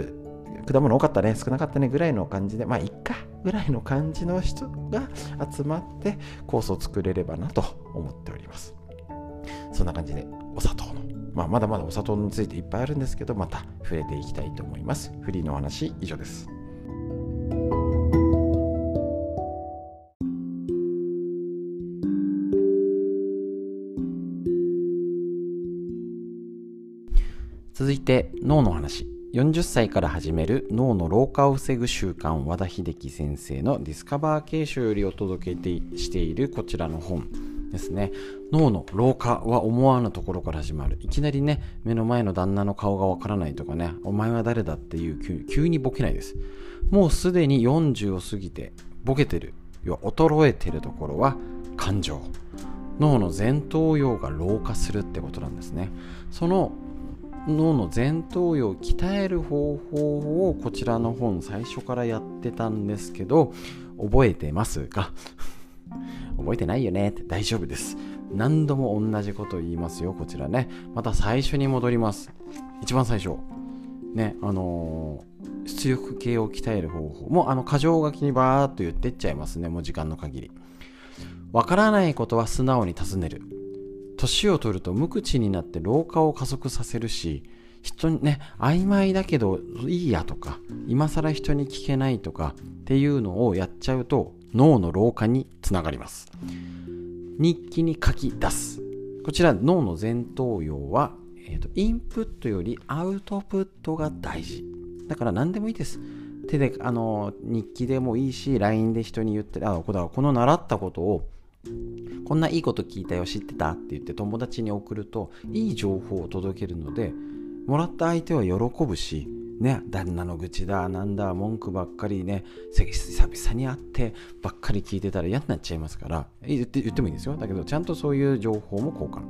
[SPEAKER 1] 果物多かったね少なかったねぐらいの感じでまあいっかぐらいの感じの人が集まってコースを作れればなと思っております。そんな感じでお砂糖のまあまだまだお砂糖についていっぱいあるんですけどまた触れていきたいと思います。フリーのお話以上です。続いて脳の話。40歳から始める脳の老化を防ぐ習慣和田秀樹先生のディスカバー形書よりお届けしているこちらの本。ですね。脳の老化は思わぬところから始まる。いきなりね目の前の旦那の顔がわからないとかねお前は誰だっていう急にボケないです。もうすでに40を過ぎてボケてる。要は衰えてるところは感情。脳の前頭葉が老化するってことなんですね。その脳の前頭葉を鍛える方法をこちらの本最初からやってたんですけど覚えてますか？覚えてないよねって大丈夫です。何度も同じこと言いますよこちらね。また最初に戻ります。一番最初。ねあのー、出力系を鍛える方法。もうあの箇条書きにバーっと言ってっちゃいますねもう時間の限り。わからないことは素直に尋ねる。年を取ると無口になって老化を加速させるし人にね曖昧だけどいいやとか今更人に聞けないとかっていうのをやっちゃうと脳の老化につながります。日記に書き出す。こちら脳の前頭葉は、えーと、インプットよりアウトプットが大事。だから何でもいいです。手であの日記でもいいし LINE で人に言ってあこの習ったことをこんないいこと聞いたよ知ってたって言って友達に送るといい情報を届けるのでもらった相手は喜ぶしね、旦那の愚痴だ、なんだ、文句ばっかりね、久々に会ってばっかり聞いてたら嫌になっちゃいますから、言って言ってもいいですよ。だけど、ちゃんとそういう情報も交換。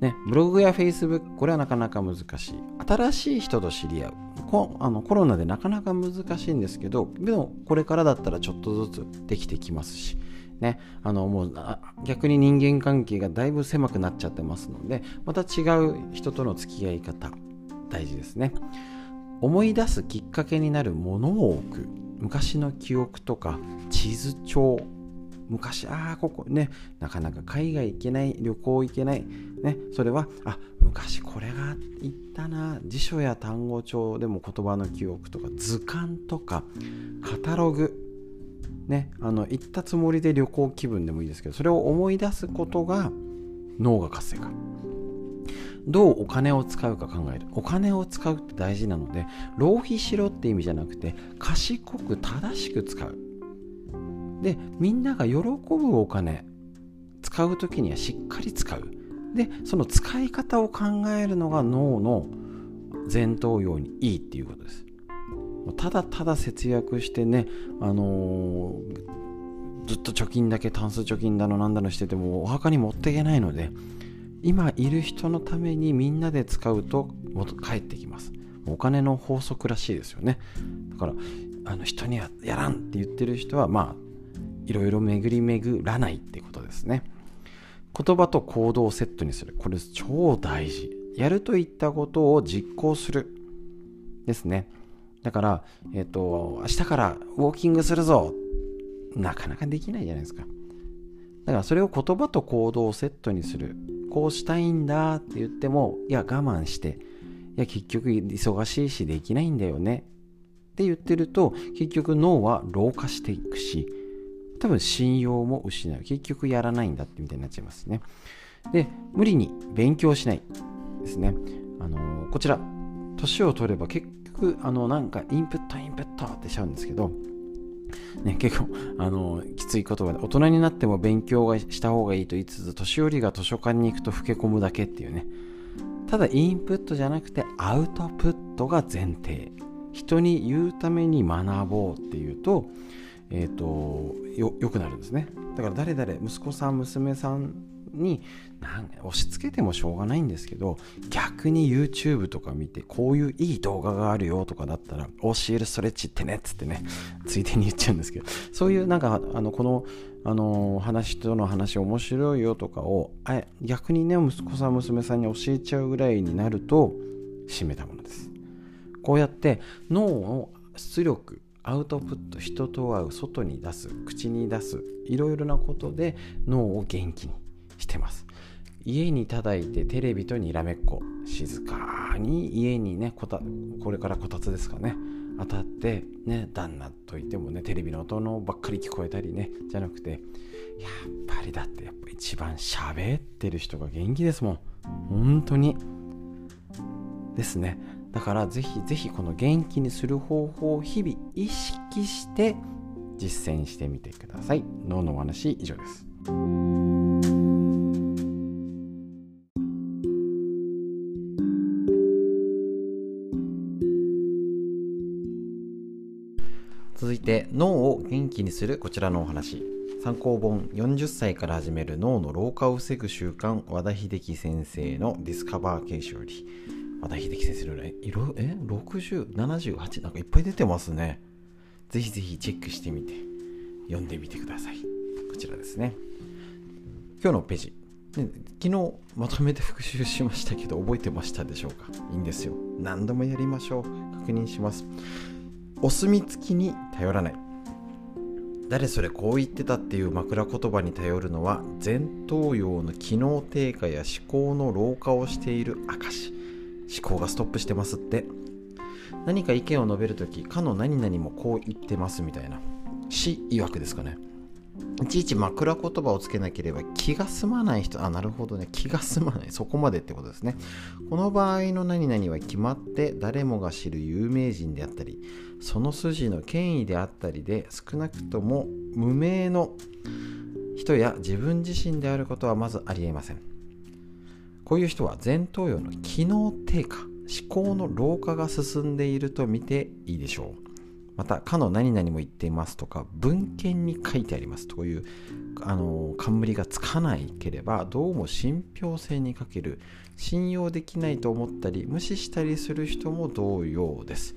[SPEAKER 1] ね、ブログやフェイスブック、これはなかなか難しい。新しい人と知り合う。こあのコロナでなかなか難しいんですけど、でもこれからだったらちょっとずつできてきますし、ね、あのもう逆に人間関係がだいぶ狭くなっちゃってますので、また違う人との付き合い方、大事ですね。思い出すきっかけになるものを置く。昔の記憶とか地図帳。昔ああここね。なかなか海外行けない旅行行けない。ね。それはあ昔これが行ったな。辞書や単語帳。でも言葉の記憶とか図鑑とかカタログ。ね。あの行ったつもりで旅行気分でもいいですけどそれを思い出すことが脳が活性化。どうお金を使うか考える。お金を使うって大事なので浪費しろって意味じゃなくて賢く正しく使う。でみんなが喜ぶお金使う時にはしっかり使う。でその使い方を考えるのが脳の前頭葉にいいっていうことです。ただただ節約してね、あのー、ずっと貯金だけタンス貯金だのなんだのしててもお墓に持っていけないので今いる人のためにみんなで使うと帰ってきます。お金の法則らしいですよね。だからあの人にはやらんって言ってる人はまあいろいろ巡り巡らないってことですね。言葉と行動をセットにする。これ超大事。やると言ったことを実行するですね。だから、えっ、ー、と、明日からウォーキングするぞ。なかなかできないじゃないですか。だからそれを言葉と行動をセットにする。こうしたいんだって言っても、いや、我慢して、いや、結局忙しいしできないんだよねって言ってると、結局脳は老化していくし、多分信用も失う。結局やらないんだってみたいになっちゃいますね。で、無理に勉強しないですね。あのー、こちら、年を取れば結局、あの、なんかインプットインプットってしちゃうんですけど、ね、結構、あの、きつい言葉で、大人になっても勉強がした方がいいと言いつつ、年寄りが図書館に行くと老け込むだけっていうね。ただ、インプットじゃなくて、アウトプットが前提。人に言うために学ぼうっていうと、えっ、ー、と、よ、良くなるんですね。だから、誰々、息子さん、娘さんに押し付けてもしょうがないんですけど逆に YouTube とか見てこういういい動画があるよとかだったら教えるストレッチってねっつってねついでに言っちゃうんですけどそういうなんかあのこのあの話との話面白いよとかをあ逆にね息子さん娘さんに教えちゃうぐらいになると締めたものです。こうやって脳の出力アウトプット人と会う外に出す口に出すいろいろなことで脳を元気にしてます。家に叩いてテレビとにらめっこ。静かに家にねこたこれからこたつですかね。当たってね旦那といってもねテレビの音のばっかり聞こえたりねじゃなくてやっぱりだってやっぱ一番喋ってる人が元気ですもん。本当に。ですね。だからぜひぜひこの元気にする方法を日々意識して実践してみてください。脳のお話以上です。て脳を元気にするこちらのお話。参考本40歳から始める脳の老化を防ぐ習慣和田秀樹先生のディスカバー形式より。和田秀樹先生の色え6078なんかいっぱい出てますね。ぜひぜひチェックしてみて。読んでみてください。こちらですね。今日のページ。昨日まとめて復習しましたけど覚えてましたでしょうか？いいんですよ。何度もやりましょう。確認します。お墨付きに頼らない。誰それこう言ってたっていう枕言葉に頼るのは前頭葉の機能低下や思考の老化をしている証思考がストップしてますって。何か意見を述べるときかの何々もこう言ってますみたいな。死曰くですかね。いちいち枕言葉をつけなければ気が済まない人、あ、なるほどね。気が済まない。そこまでってことですね。この場合の何々は決まって誰もが知る有名人であったり、その筋の権威であったりで、少なくとも無名の人や自分自身であることはまずありえません。こういう人は前頭葉の機能低下、思考の老化が進んでいると見ていいでしょう。また、かの何々も言っていますとか、文献に書いてありますという、あの、冠がつかないければ、どうも信憑性に欠ける、信用できないと思ったり、無視したりする人も同様です。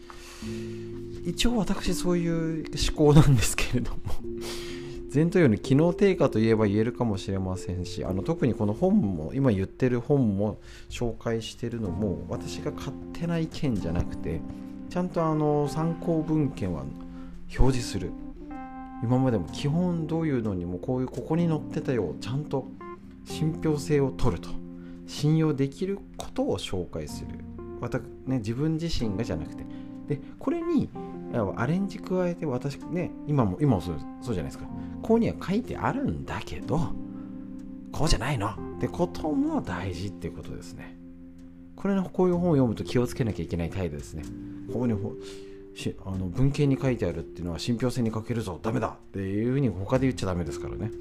[SPEAKER 1] 一応私そういう思考なんですけれども前頭葉の機能低下といえば言えるかもしれませんしあの特にこの本も今言ってる本も紹介してるのも私が勝手な意見じゃなくてちゃんとあの参考文献は表示する。今までも基本どういうのにもこういうここに載ってたよちゃんと信憑性を取ると。信用できることを紹介する。また、ね、自分自身がじゃなくて。でこれにアレンジ加えて私ね今も今もそうそうじゃないですか。ここには書いてあるんだけどこうじゃないの。ってことも大事っていうことですね。これのこういう本を読むと気をつけなきゃいけない態度ですね。ここにしあの文献に書いてあるっていうのは信憑性に欠けるぞダメだっていうふうに他で言っちゃダメですからね。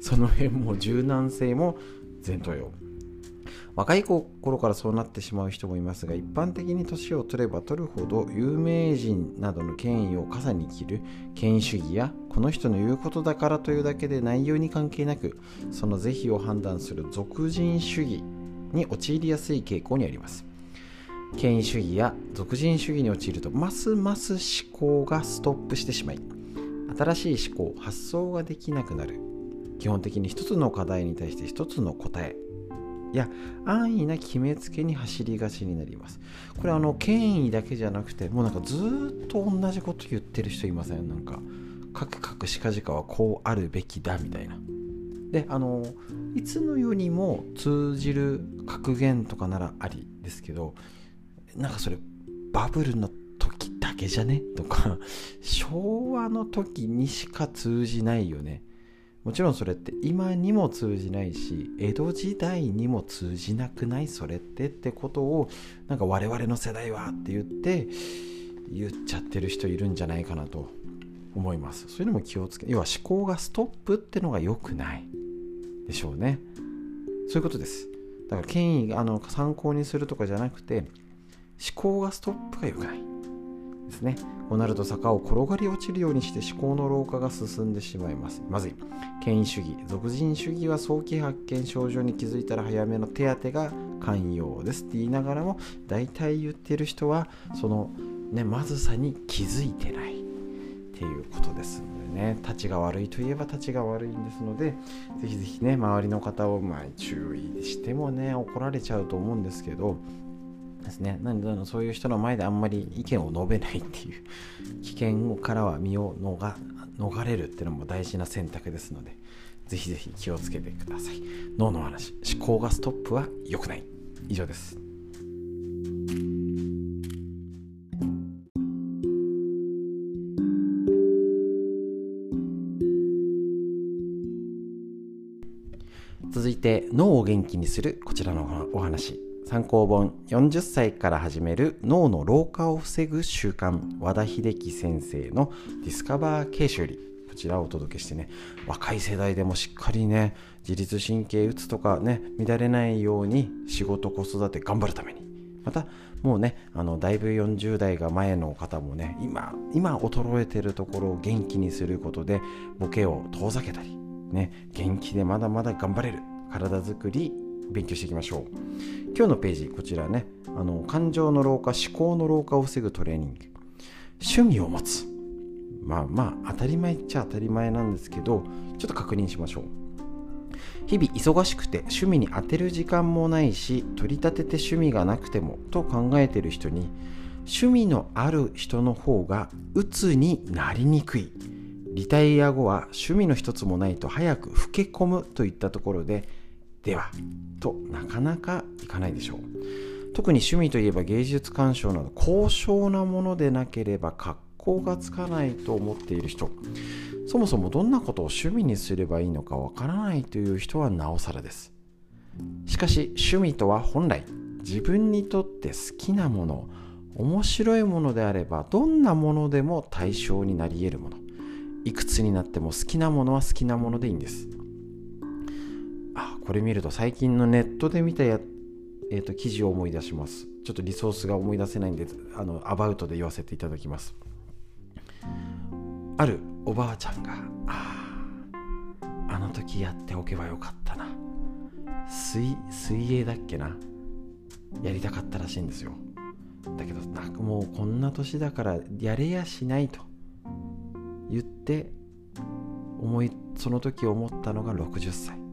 [SPEAKER 1] その辺も柔軟性も前頭葉。若い頃からそうなってしまう人もいますが一般的に年を取れば取るほど有名人などの権威を傘に切る権威主義やこの人の言うことだからというだけで内容に関係なくその是非を判断する俗人主義に陥りやすい傾向にあります権威主義や俗人主義に陥るとますます思考がストップしてしまい新しい思考発想ができなくなる。基本的に一つの課題に対して一つの答えや安易な決めつけに走りがちになります。これあの権威だけじゃなくてもうなんかずっと同じこと言ってる人いません？なんかカクカクしかじかはこうあるべきだみたいな。であのいつの世にも通じる格言とかならありですけどなんかそれバブルの時だけじゃね？とか 昭和の時にしか通じないよね。もちろんそれって今にも通じないし江戸時代にも通じなくないそれってってことをなんか我々の世代はって言って言っちゃってる人いるんじゃないかなと。思います。そういうのも気をつけ要は思考がストップってのが良くない。でしょうね。そういうことです。だから権威あの参考にするとかじゃなくて思考がストップが良くないですね。こうなると坂を転がり落ちるようにして思考の老化が進んでしまいます。まずい権威主義俗人主義は早期発見症状に気づいたら早めの手当が寛容です。って言いながらも大体言ってる人はそのねまずさに気づいてないっていうことですのでね、立ちが悪いといえば立ちが悪いんですので、ぜひぜひね、周りの方をまあ注意してもね、怒られちゃうと思うんですけど、ですね、なのでそういう人の前であんまり意見を述べないっていう危険からは身を逃逃れるっていうのも大事な選択ですので、ぜひぜひ気をつけてください。脳の話、思考がストップは良くない。以上です。続いて脳を元気にするこちらのお話参考本40歳から始める脳の老化を防ぐ習慣和田秀樹先生のディスカバー形式よりこちらをお届けしてね若い世代でもしっかりね自律神経うつとかね乱れないように仕事子育て頑張るために。またもうねあのだいぶ40代が前の方もね今今衰えてるところを元気にすることでボケを遠ざけたりね元気でまだまだ頑張れる体づくり勉強していきましょう。今日のページこちらね。あの感情の老化思考の老化を防ぐトレーニング。趣味を持つ。まあまあ当たり前っちゃ当たり前なんですけどちょっと確認しましょう。日々忙しくて趣味に当てる時間もないし取り立てて趣味がなくてもと考えてる人に趣味のある人の方が鬱になりにくい。リタイア後は趣味の一つもないと早く老け込むといったところでではとなかなかいかないでしょう。特に趣味といえば芸術鑑賞など高尚なものでなければ格好がつかないと思っている人。そもそもどんなことを趣味にすればいいのかわからないという人はなおさらです。しかし趣味とは本来自分にとって好きなもの面白いものであればどんなものでも対象になり得るもの。いくつになっても好きなものは好きなものでいいんです。あこれ見ると最近のネットで見たや、えーと、記事を思い出します。ちょっとリソースが思い出せないんであのアバウトで言わせていただきます。あるおばあちゃんがああの時やっておけばよかったな。水水泳だっけな。やりたかったらしいんですよ。だけどなんかもうこんな年だからやれやしないと。言って思いその時思ったのが60歳。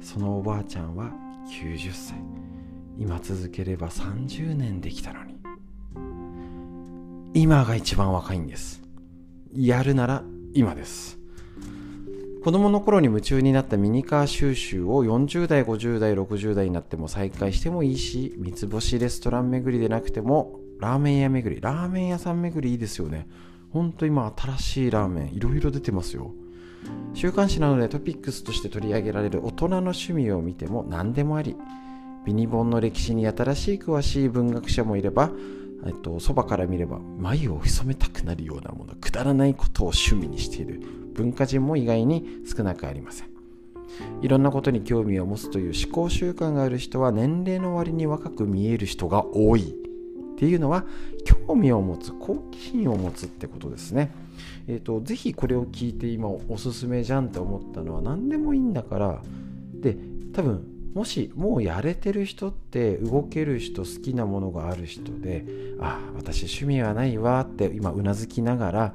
[SPEAKER 1] そのおばあちゃんは90歳。今続ければ30年できたのに。今が一番若いんです。やるなら今です。子供の頃に夢中になったミニカー収集を40代50代60代になっても再開してもいいし三つ星レストラン巡りでなくてもラーメン屋巡りラーメン屋さん巡りいいですよね。ほんと今新しいラーメンいろいろ出てますよ。週刊誌などでトピックスとして取り上げられる大人の趣味を見ても何でもあり。ビニ本の歴史に新しい詳しい文学者もいればえっと、そばから見れば眉を潜めたくなるようなものくだらないことを趣味にしている文化人も意外に少なくありません。いろんなことに興味を持つという思考習慣がある人は年齢の割に若く見える人が多い。っていうのは興味を持つ好奇心を持つってことですね。え、ー、とぜひこれを聞いて今おすすめじゃんって思ったのは何でもいいんだから。で多分もしもうやれてる人って動ける人好きなものがある人でああ私趣味はないわって今うなずきながら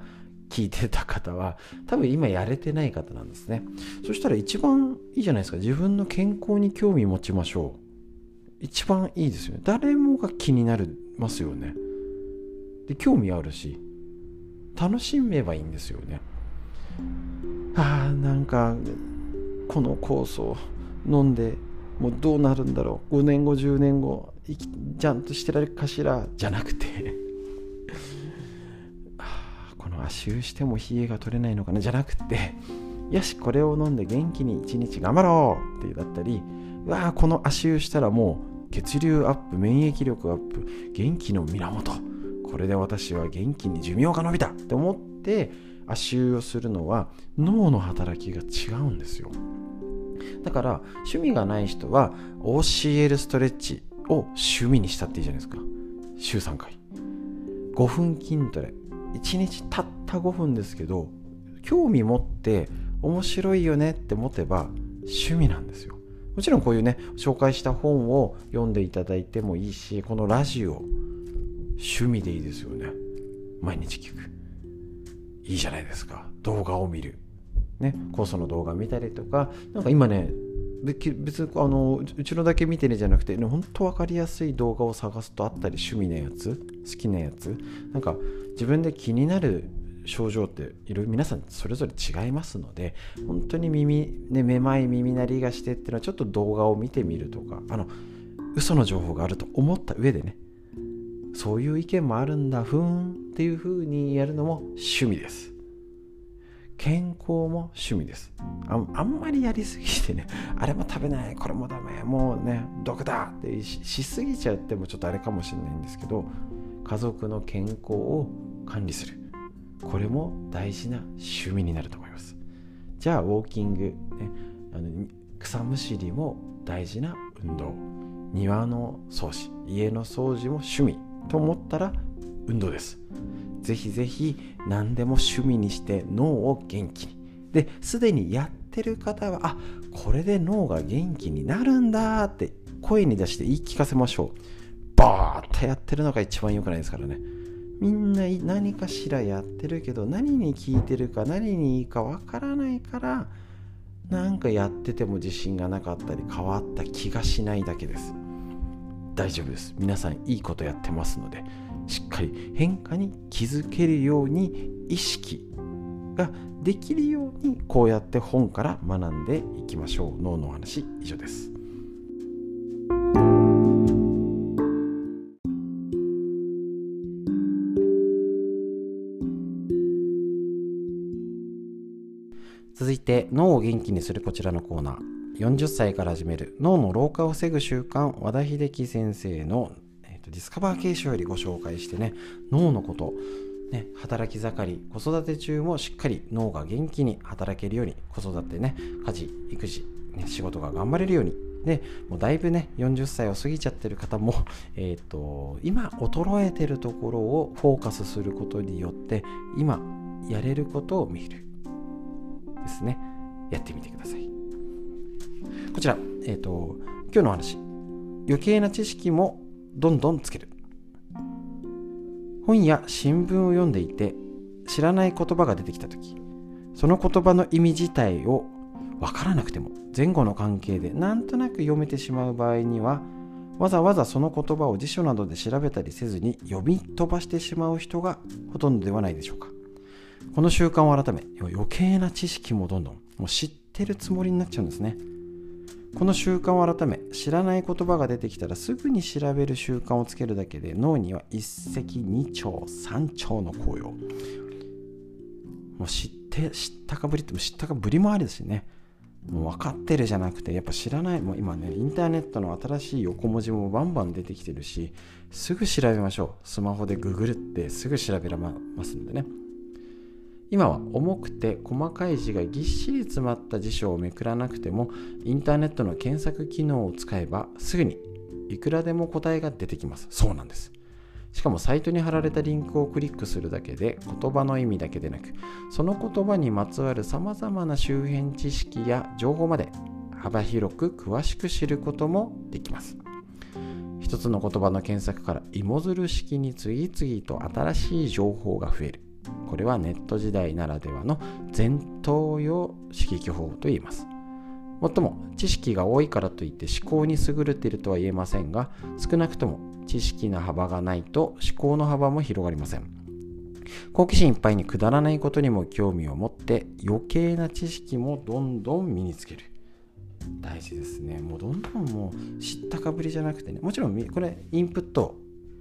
[SPEAKER 1] 聞いてた方は多分今やれてない方なんですね。そしたら一番いいじゃないですか。自分の健康に興味持ちましょう。一番いいですよね。誰もが気になりますよね。で興味あるし楽しめばいいんですよね。ああなんかこの酵素飲んでもうどうなるんだろう。5年後10年後ちゃんとしてられるかしら？じゃなくて。この足湯しても冷えが取れないのかな？じゃなくて。よしこれを飲んで元気に一日頑張ろうってだったりわあこの足湯したらもう血流アップ免疫力アップ元気の源。これで私は元気に寿命が延びた。って思って足湯をするのは脳の働きが違うんですよ。だから趣味がない人は OCL ストレッチを趣味にしたっていいじゃないですか。週3回。5分筋トレ。1日たった5分ですけど興味持って面白いよねって持てば趣味なんですよ。もちろんこういうね紹介した本を読んでいただいてもいいしこのラジオ趣味でいいですよね。毎日聞く。いいじゃないですか。動画を見る。ね、酵素の動画見たりとか、なんか今ね、別にあのうちのだけ見てねじゃなくて、ね、本当分かりやすい動画を探すとあったり趣味のやつ好きなやつ。なんか自分で気になる症状っていろ皆さんそれぞれ違いますので本当に耳、ね、めまい耳鳴りがしてっていうのはちょっと動画を見てみるとかあの嘘の情報があると思った上でねそういう意見もあるんだふーんっていう風にやるのも趣味です。健康も趣味です。あんまりやりすぎてねあれも食べないこれもダメもうね毒だってしすぎちゃってもちょっとあれかもしれないんですけど家族の健康を管理する。これも大事な趣味になると思いますじゃあウォーキング、ね、あの草むしりも大事な運動庭の掃除家の掃除も趣味と思ったら運動ですぜひぜひ何でも趣味にして脳を元気に。で、すでにやってる方は、あ、これで脳が元気になるんだって声に出して言い聞かせましょう。バーッとやってるのが一番良くないですからね。みんな何かしらやってるけど何に聞いてるか何にいいかわからないからなんかやってても自信がなかったり変わった気がしないだけです。大丈夫です。皆さんいいことやってますのでしっかり変化に気づけるように意識ができるようにこうやって本から学んでいきましょう。脳の話以上です。続いて脳を元気にするこちらのコーナー。40歳から始める。脳の老化を防ぐ習慣和田秀樹先生の、えーと、ディスカバー形式よりご紹介してね。脳のこと。ね、働き盛り。子育て中もしっかり脳が元気に働けるように子育てね家事育児、ね、仕事が頑張れるように。でもうだいぶね40歳を過ぎちゃってる方も、えーと、今衰えてるところをフォーカスすることによって今やれることを見る。ですね。やってみてください。こちら、えっ、ー、と今日の話。余計な知識もどんどんつける。本や新聞を読んでいて知らない言葉が出てきた時その言葉の意味自体を分からなくても前後の関係でなんとなく読めてしまう場合にはわざわざその言葉を辞書などで調べたりせずに読み飛ばしてしまう人がほとんどではないでしょうか。この習慣を改め余計な知識もどんどんもう知ってるつもりになっちゃうんですね。この習慣を改め知らない言葉が出てきたらすぐに調べる習慣をつけるだけで脳には一石二鳥三鳥の効用。もう知って知ったかぶりって知ったかぶりもありですしね。もう分かってるじゃなくてやっぱ知らないもう今ねインターネットの新しい横文字もバンバン出てきてるしすぐ調べましょう。スマホでググるってすぐ調べられますんでね。今は重くて細かい字がぎっしり詰まった辞書をめくらなくてもインターネットの検索機能を使えばすぐにいくらでも答えが出てきます。そうなんです。しかもサイトに貼られたリンクをクリックするだけで言葉の意味だけでなくその言葉にまつわるさまざまな周辺知識や情報まで幅広く詳しく知ることもできます。一つの言葉の検索から芋づる式に次々と新しい情報が増える。これはネット時代ならではの前頭葉刺激法と言います。もっとも知識が多いからといって思考に優れているとは言えませんが少なくとも知識の幅がないと思考の幅も広がりません。好奇心いっぱいにくだらないことにも興味を持って余計な知識もどんどん身につける。大事ですね。もうどんどんもう知ったかぶりじゃなくてね。もちろんこれインプット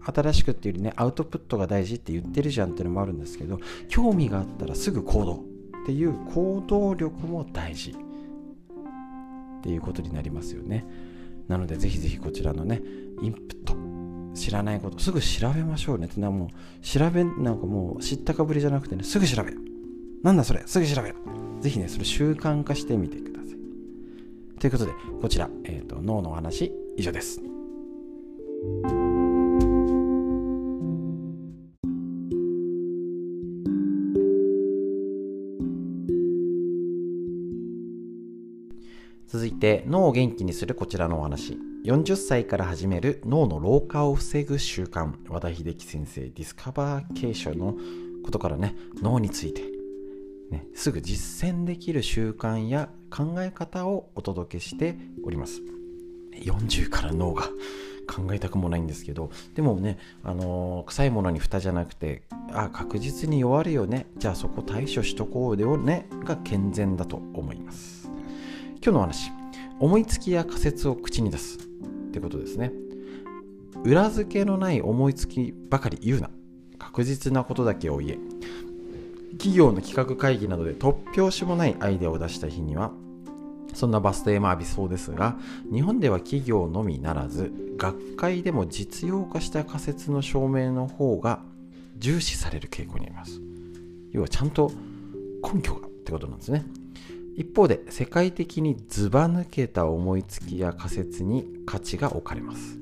[SPEAKER 1] 新しくっていうよりねアウトプットが大事って言ってるじゃんっていうのもあるんですけど興味があったらすぐ行動っていう行動力も大事っていうことになりますよね。なのでぜひぜひこちらのねインプット知らないことすぐ調べましょうね。ってなもう調べなんかもう知ったかぶりじゃなくてねすぐ調べるなんだそれすぐ調べるぜひねそれ習慣化してみてください。ということでこちら、えーと脳のお話以上です。続いて脳を元気にするこちらのお話。40歳から始める脳の老化を防ぐ習慣。和田秀樹先生ディスカバー継承のことからね脳について、ね、すぐ実践できる習慣や考え方をお届けしております。40から脳が考えたくもないんですけど。でもね、あのー、臭いものに蓋じゃなくてあ確実に弱るよね。じゃあそこ対処しとこうでをね。が健全だと思います。今日の話思いつきや仮説を口に出すってことですね。裏付けのない思いつきばかり言うな。確実なことだけを言え。企業の企画会議などで突拍子もないアイデアを出した日にはそんなバス停も浴びそうですが日本では企業のみならず学会でも実用化した仮説の証明の方が重視される傾向にあります。要はちゃんと根拠がってことなんですね。一方で世界的にずば抜けた思いつきや仮説に価値が置かれます。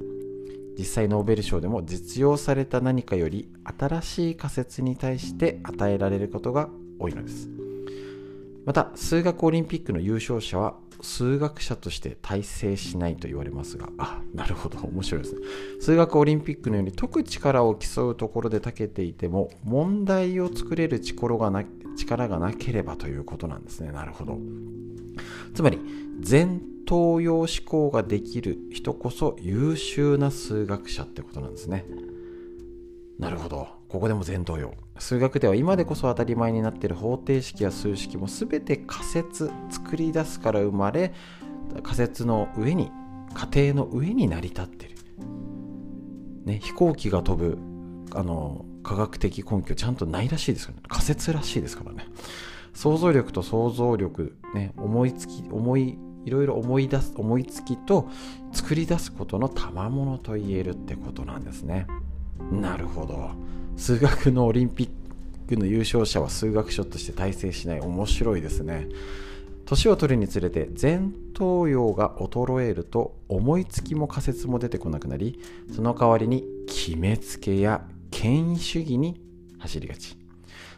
[SPEAKER 1] 実際ノーベル賞でも実用された何かより新しい仮説に対して与えられることが多いのです。また数学オリンピックの優勝者は数学者として大成しないと言われますがあなるほど。面白いですね。数学オリンピックのように解く力を競うところで長けていても問題を作れる力がな力がなければということなんですね。なるほど。つまり前頭葉思考ができる人こそ優秀な数学者ってことなんですね。なるほど。ここでも前頭葉。数学では今でこそ当たり前になっている方程式や数式も全て仮説作り出すから生まれ仮説の上に仮定の上に成り立ってる、ね、飛行機が飛ぶあの科学的根拠ちゃんとないらしいですからね。仮説らしいですからね。想像力と想像力ね思いつき思いいろいろ思い出す思いつきと作り出すことの賜物と言えるってことなんですね。なるほど。数学のオリンピックの優勝者は数学書として大成しない。面白いですね。年を取るにつれて前頭葉が衰えると思いつきも仮説も出てこなくなりその代わりに決めつけや権威主義に走りがち。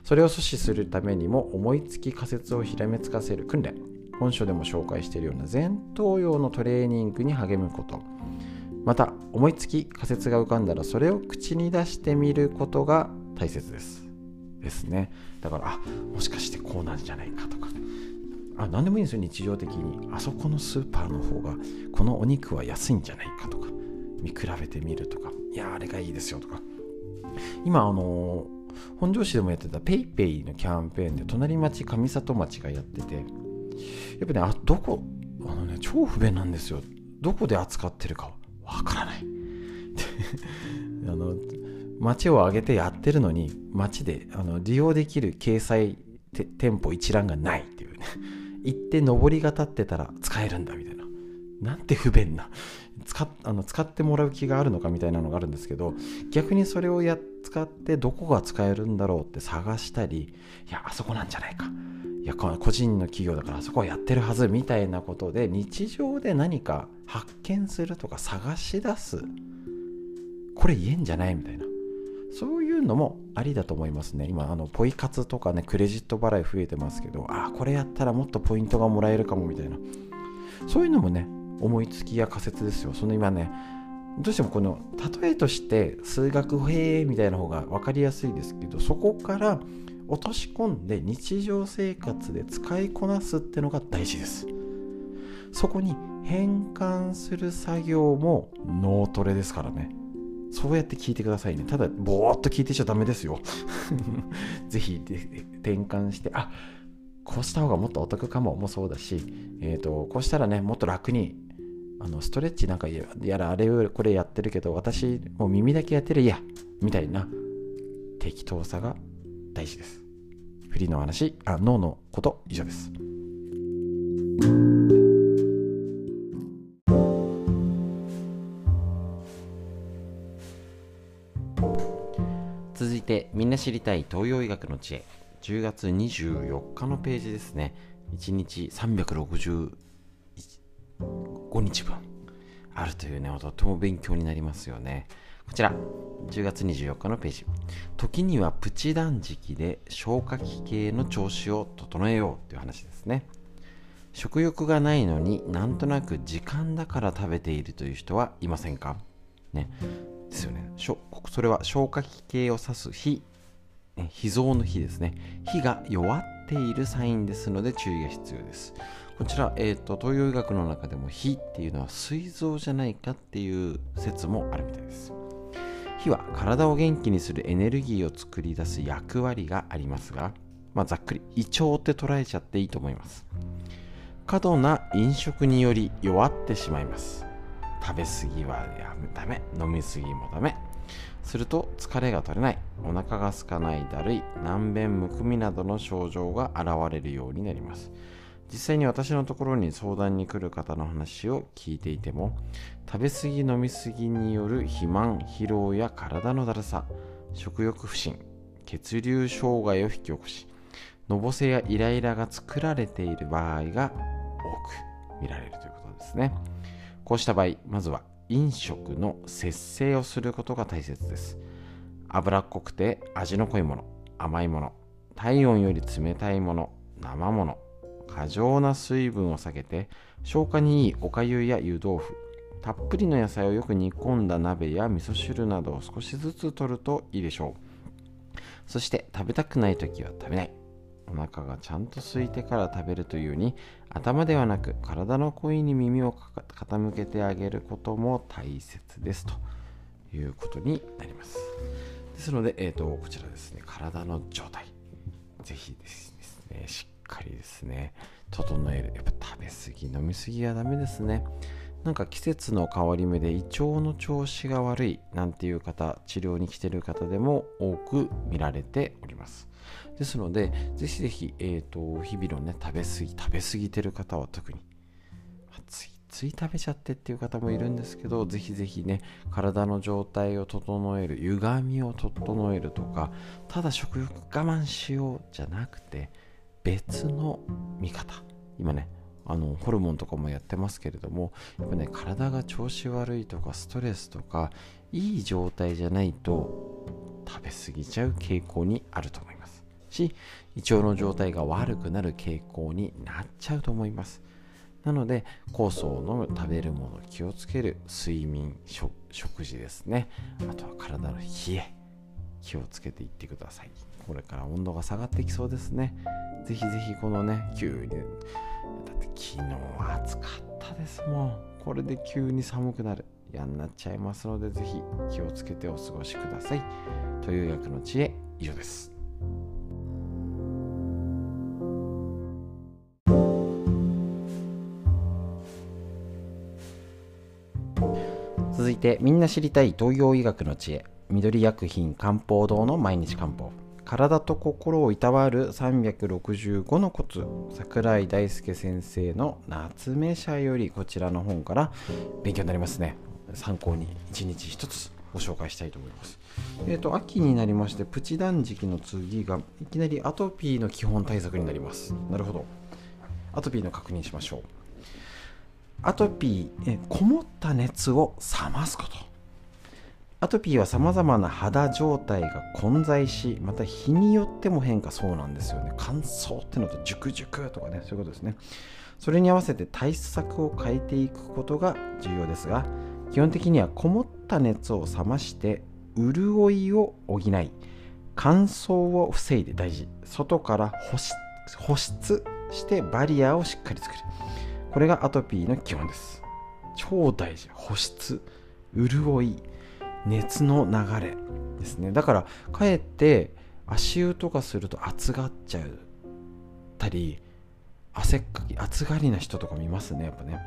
[SPEAKER 1] それを阻止するためにも思いつき仮説をひらめつかせる訓練。本書でも紹介しているような前頭葉のトレーニングに励むこと。また思いつき仮説が浮かんだらそれを口に出してみることが大切です。ですね。だからあもしかしてこうなんじゃないかとか。あ何でもいいんですよ。日常的にあそこのスーパーの方がこのお肉は安いんじゃないかとか。見比べてみるとか。いやあれがいいですよとか。今あの本庄市でもやってた PayPay のキャンペーンで隣町上里町がやっててやっぱねあどこあのね超不便なんですよ。どこで扱ってるかわからない。あの町を挙げてやってるのに町であの利用できる掲載店舗一覧がないっていうね。行って上りが立ってたら使えるんだみたいな。なんて不便な。使あの使ってもらう気があるのかみたいなのがあるんですけど逆にそれをや使ってどこが使えるんだろうって探したりいやあそこなんじゃないか。いや個人の企業だからあそこはやってるはずみたいなことで日常で何か発見するとか探し出す。これ言えんじゃないみたいな。そういうのもありだと思いますね。今あのポイ活とかねクレジット払い増えてますけどああこれやったらもっとポイントがもらえるかもみたいな。そういうのもね思いつきや仮説ですよ。その今ねどうしてもこの例えとして数学へえみたいな方が分かりやすいですけどそこから落とし込んで日常生活で使いこなすってのが大事です。そこに変換する作業も脳トレですからね。そうやって聞いてくださいね。ただぼーっと聞いてちゃダメですよ。ぜひ転換してあこうした方がもっとお得かももそうだし、えーとこうしたらねもっと楽にあのストレッチなんかやらあれこれやってるけど私もう耳だけやってる。やみたいな適当さが大事です。フリーの話。あ脳のこと。以上です。続いてみんな知りたい東洋医学の知恵。10月24日のページですね。1日360 5日分あるというね、とても勉強になりますよね。こちら、10月24日のページ。時にはプチ断食で消化器系の調子を整えようという話ですね。食欲がないのになんとなく時間だから食べているという人はいませんか？ね。ですよね。それは消化器系を指す火、ね、脾臓の火ですね。火が弱っているサインですので注意が必要です。こちら、えーと、東洋医学の中でも火っていうのは膵臓じゃないかっていう説もあるみたいです。火は体を元気にするエネルギーを作り出す役割がありますが、まあ、ざっくり胃腸って捉えちゃっていいと思います。過度な飲食により弱ってしまいます。食べ過ぎはやめダメ飲み過ぎもダメ。すると疲れが取れない。お腹が空かないだるい。軟便むくみなどの症状が現れるようになります。実際に私のところに相談に来る方の話を聞いていても食べ過ぎ飲み過ぎによる肥満疲労や体のだるさ食欲不振血流障害を引き起こしのぼせやイライラが作られている場合が多く見られるということですね。こうした場合まずは飲食の節制をすることが大切です。脂っこくて味の濃いもの甘いもの体温より冷たいもの生もの過剰な水分を避けて消化にいいおかゆや湯豆腐たっぷりの野菜をよく煮込んだ鍋や味噌汁などを少しずつ取るといいでしょう。そして食べたくない時は食べない。お腹がちゃんと空いてから食べるというように頭ではなく体の声に耳を傾けてあげることも大切です。ということになります。ですので、えーと、こちらですね。体の状態。ぜひですねかりですね。整える。やっぱ食べ過ぎ飲み過ぎはダメですね。なんか季節の変わり目で胃腸の調子が悪いなんていう方治療に来てる方でも多く見られております。ですのでぜひぜひ、えーと、日々のね食べ過ぎ食べ過ぎてる方は特に、まあ、ついつい食べちゃってっていう方もいるんですけどぜひぜひね体の状態を整える歪みを整えるとかただ食欲我慢しようじゃなくて別の見方。今ねあのホルモンとかもやってますけれどもやっぱね体が調子悪いとかストレスとかいい状態じゃないと食べ過ぎちゃう傾向にあると思います。し胃腸の状態が悪くなる傾向になっちゃうと思います。なので酵素を飲む食べるもの気をつける睡眠食事ですね。あとは体の冷え気をつけていってください。これから温度が下がってきそうですね。ぜひぜひこのね急にだって昨日暑かったですもん。これで急に寒くなる嫌になっちゃいますのでぜひ気をつけてお過ごしください。という薬の知恵以上です。続いてみんな知りたい東洋医学の知恵。緑薬品漢方堂の毎日漢方。体と心をいたわる365のコツ。桜井大輔先生の夏目社よりこちらの本から勉強になりますね。参考に1日1つご紹介したいと思います。えっ、ー、と秋になりましてプチ断食の次がいきなりアトピーの基本対策になります。なるほど。アトピーの確認しましょう。アトピーえこもった熱を冷ますこと。アトピーはさまざまな肌状態が混在しまた日によっても変化そうなんですよね。乾燥ってのと熟熟とかねそういうことですね。それに合わせて対策を変えていくことが重要ですが基本的にはこもった熱を冷まして潤いを補い乾燥を防いで大事。外から保湿してバリアをしっかり作る。これがアトピーの基本です。超大事。保湿潤い。熱の流れですねだからかえって足湯とかすると暑がっちゃうたり汗っかき暑がりな人とか見ますねやっぱね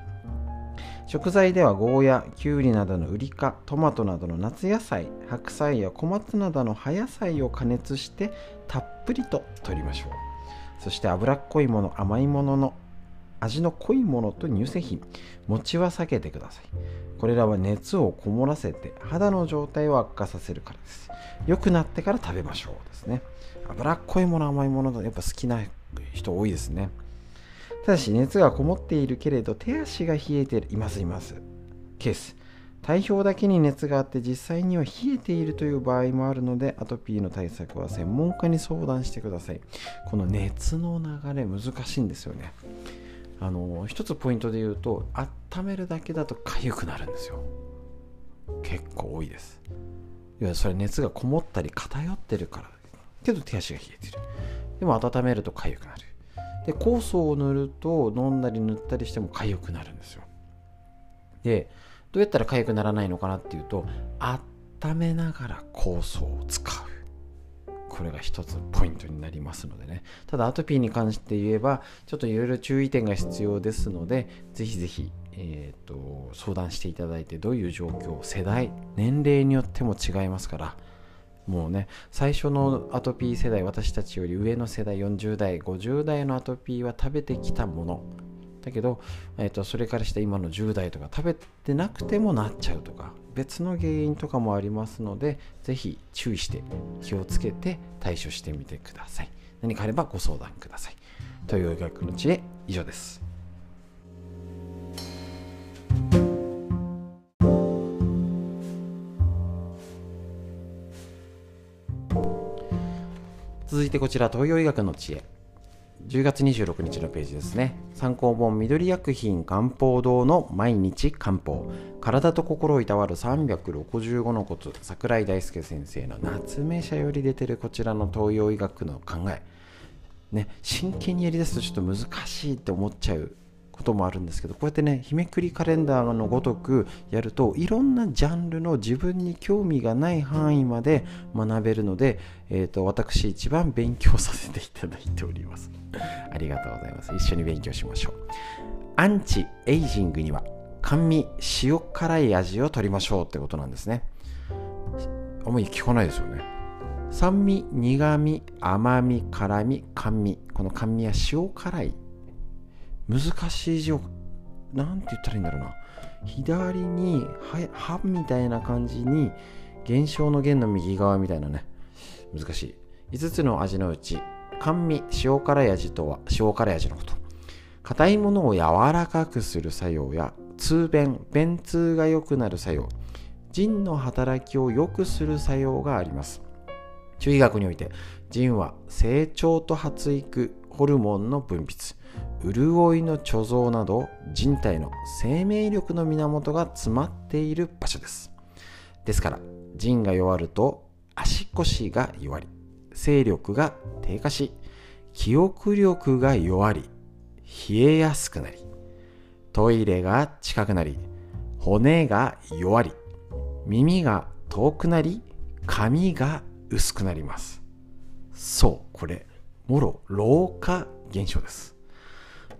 [SPEAKER 1] 食材ではゴーヤ、キュウリなどのウリ科、トマトなどの夏野菜、白菜や小松などの葉野菜を加熱してたっぷりと取りましょう。そして脂っこいもの、甘いものの味の濃いものと乳製品、餅は避けてください。これらは熱をこもらせて肌の状態を悪化させるからです。良くなってから食べましょうですね。脂っこいもの、甘いものとやっぱ好きな人多いですね。ただし熱がこもっているけれど手足が冷えていますいます。ケース。体表だけに熱があって実際には冷えているという場合もあるのでアトピーの対策は専門家に相談してください。この熱の流れ難しいんですよね。あの一つポイントで言うと温めるだけだと痒くなるんですよ。結構多いです。いやそれ熱がこもったり偏ってるから。けど手足が冷えてる。でも温めると痒くなる。で酵素を塗ると飲んだり塗ったりしても痒くなるんですよ。でどうやったら痒くならないのかなっていうと温めながら酵素を使う。これが一つポイントになりますのでね。ただアトピーに関して言えばちょっといろいろ注意点が必要ですのでぜひぜひえーと、相談していただいてどういう状況世代年齢によっても違いますからもうね最初のアトピー世代私たちより上の世代40代50代のアトピーは食べてきたもの。だけど、えーとそれからして今の10代とか食べてなくてもなっちゃうとか別の原因とかもありますのでぜひ注意して気をつけて対処してみてください。何かあればご相談ください。という医学の知恵以上です。続いてこちら東洋医学の知恵。10月26日のページですね。参考本緑薬品漢方堂の毎日漢方。体と心をいたわる365のコツ。桜井大輔先生の夏目社より出てるこちらの東洋医学の考え。ね、真剣にやりだすとちょっと難しいって思っちゃうこともあるんですけどこうやってね日めくりカレンダーのごとくやるといろんなジャンルの自分に興味がない範囲まで学べるので、えーと、私一番勉強させていただいております。ありがとうございます。一緒に勉強しましょう。アンチエイジングには甘味塩辛い味を取りましょうってことなんですね。あんまり聞かないですよね。酸味苦味甘み辛み甘味。この甘味は塩辛い難しい字をなんて言ったらいいんだろうな。左に歯みたいな感じに現象の弦の右側みたいなね。難しい。5つの味のうち甘味塩辛い味とは塩辛い味のこと。硬いものを柔らかくする作用や通便便通が良くなる作用。腎の働きを良くする作用があります。中医学において腎は成長と発育ホルモンの分泌。潤いの貯蔵など人体の生命力の源が詰まっている場所です。ですから腎が弱ると足腰が弱り勢力が低下し記憶力が弱り冷えやすくなりトイレが近くなり骨が弱り耳が遠くなり髪が薄くなります。そうこれもろ老化現象です。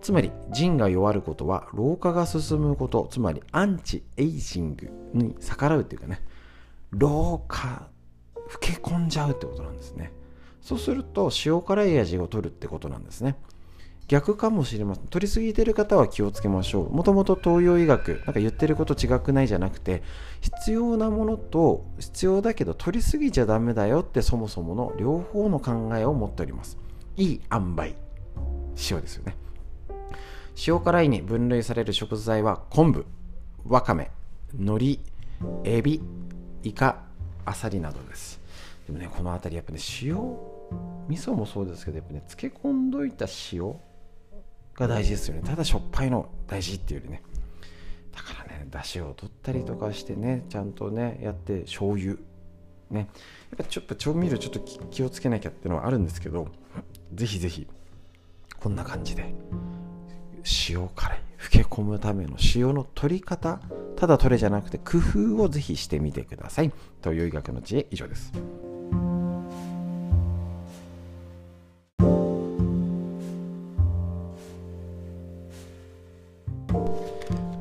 [SPEAKER 1] つまり腎が弱ることは老化が進むことつまりアンチエイジングに逆らうっていうかね老化老け込んじゃうってことなんですね。そうすると塩辛い味を取るってことなんですね。逆かもしれません。取りすぎてる方は気をつけましょう。もともと東洋医学なんか言ってること違くないじゃなくて必要なものと必要だけど取りすぎちゃダメだよってそもそもの両方の考えを持っております。いい塩梅。塩ですよね。塩辛いに分類される食材は昆布わかめ海苔エビイカアサリなどです。でもねこの辺りやっぱね塩味噌もそうですけどやっぱね漬け込んどいた塩が大事ですよね。ただしょっぱいの大事っていうよりね。だからねだしを取ったりとかしてねちゃんとねやって醤油ね。やっぱちょっと調味料ちょっと気をつけなきゃっていうのはあるんですけどぜひぜひこんな感じで塩辛い。漬け込むための塩の取り方。ただ取れじゃなくて工夫をぜひしてみてください。という医学の知恵以上です。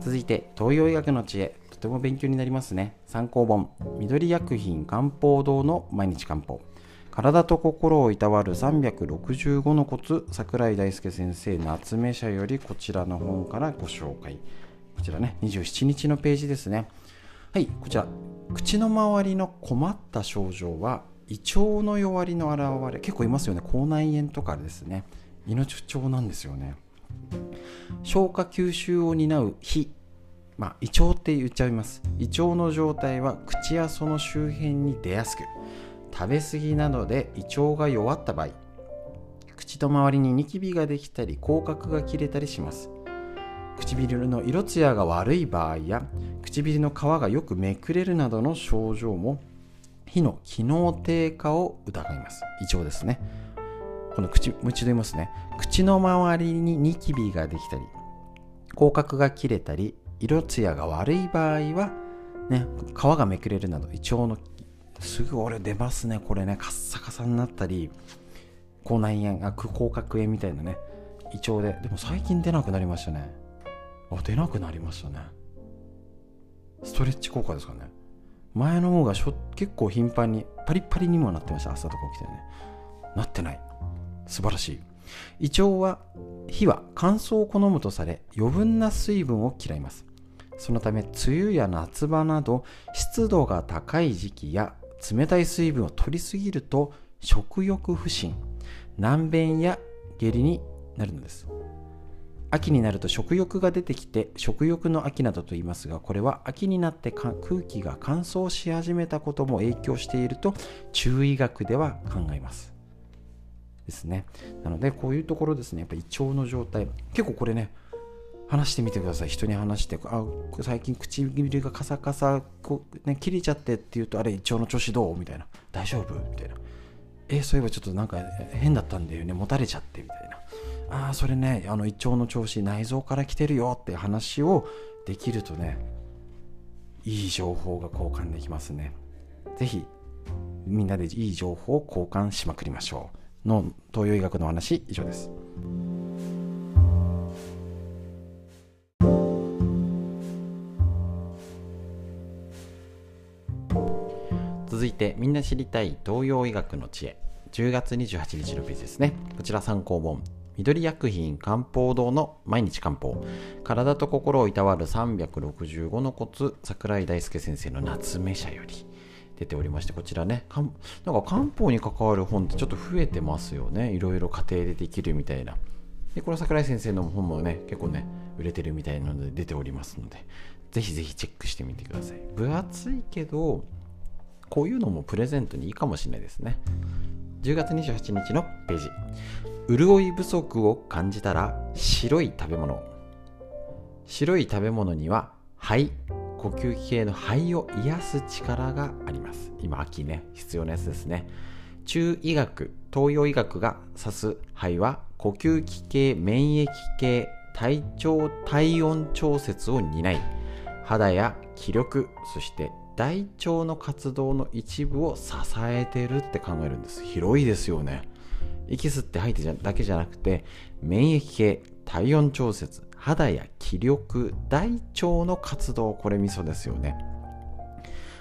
[SPEAKER 1] 続いて東洋医学の知恵。とても勉強になりますね。参考本。緑薬品漢方堂の毎日漢方。体と心をいたわる365のコツ桜井大輔先生夏目社よりこちらの本からご紹介。こちらね27日のページですね。はいこちら。口の周りの困った症状は胃腸の弱りの表れ結構いますよね。口内炎とかですね。胃の不調なんですよね。消化吸収を担う脾まあ、胃腸って言っちゃいます。胃腸の状態は口やその周辺に出やすく食べ過ぎなどで胃腸が弱った場合口と周りにニキビができたり口角が切れたりします。唇の色艶が悪い場合や唇の皮がよくめくれるなどの症状も火の機能低下を疑います。胃腸ですね。この口もう一度言いますね。口の周りにニキビができたり口角が切れたり色艶が悪い場合はね皮がめくれるなど胃腸のすぐ俺出ますね。これねカッサカサになったり口内炎あ口角炎みたいなね。胃腸で。でも最近出なくなりましたね。あ出なくなりましたね。ストレッチ効果ですかね。前の方がしょ結構頻繁にパリパリにもなってました。朝とか起きてね。なってない。素晴らしい。胃腸は火は乾燥を好むとされ余分な水分を嫌います。そのため梅雨や夏場など湿度が高い時期や冷たい水分を取りすぎると食欲不振難便や下痢になるのです。秋になると食欲が出てきて食欲の秋などと言いますがこれは秋になって空気が乾燥し始めたことも影響していると中医学では考えます。ですね。なのでこういうところですね。やっぱ胃腸の状態。結構これね話してみてください。人に話してあ最近唇がカサカサこう、ね、切れちゃってって言うとあれ胃腸の調子どう？みたいな。大丈夫？みたいな。えそういえばちょっとなんか変だったんだよね。持たれちゃってみたいな。ああそれねあの胃腸の調子内臓から来てるよって話をできるとねいい情報が交換できますね。是非みんなでいい情報を交換しまくりましょう。の東洋医学の話以上です。続いてみんな知りたい東洋医学の知恵。10月28日のページですね。こちら参考本。緑薬品漢方堂の毎日漢方。体と心をいたわる365のコツ桜井大輔先生の夏目社より。出ておりましてこちらね。なんか漢方に関わる本ってちょっと増えてますよね。いろいろ家庭でできるみたいな。でこの桜井先生の本もね結構ね売れてるみたいなので出ておりますのでぜひぜひチェックしてみてください。分厚いけどこういうのもプレゼントにいいかもしれないですね。10月28日のページ。潤い不足を感じたら白い食べ物。白い食べ物には肺呼吸器系の肺を癒す力があります。今秋ね必要なやつですね。中医学東洋医学が指す肺は呼吸器系免疫系体調体温調節を担い肌や気力そして大腸の活動の一部を支えてるって考えるんです。広いですよね。息吸って吐いてだけじゃなくて免疫系体温調節肌や気力大腸の活動これミソですよね。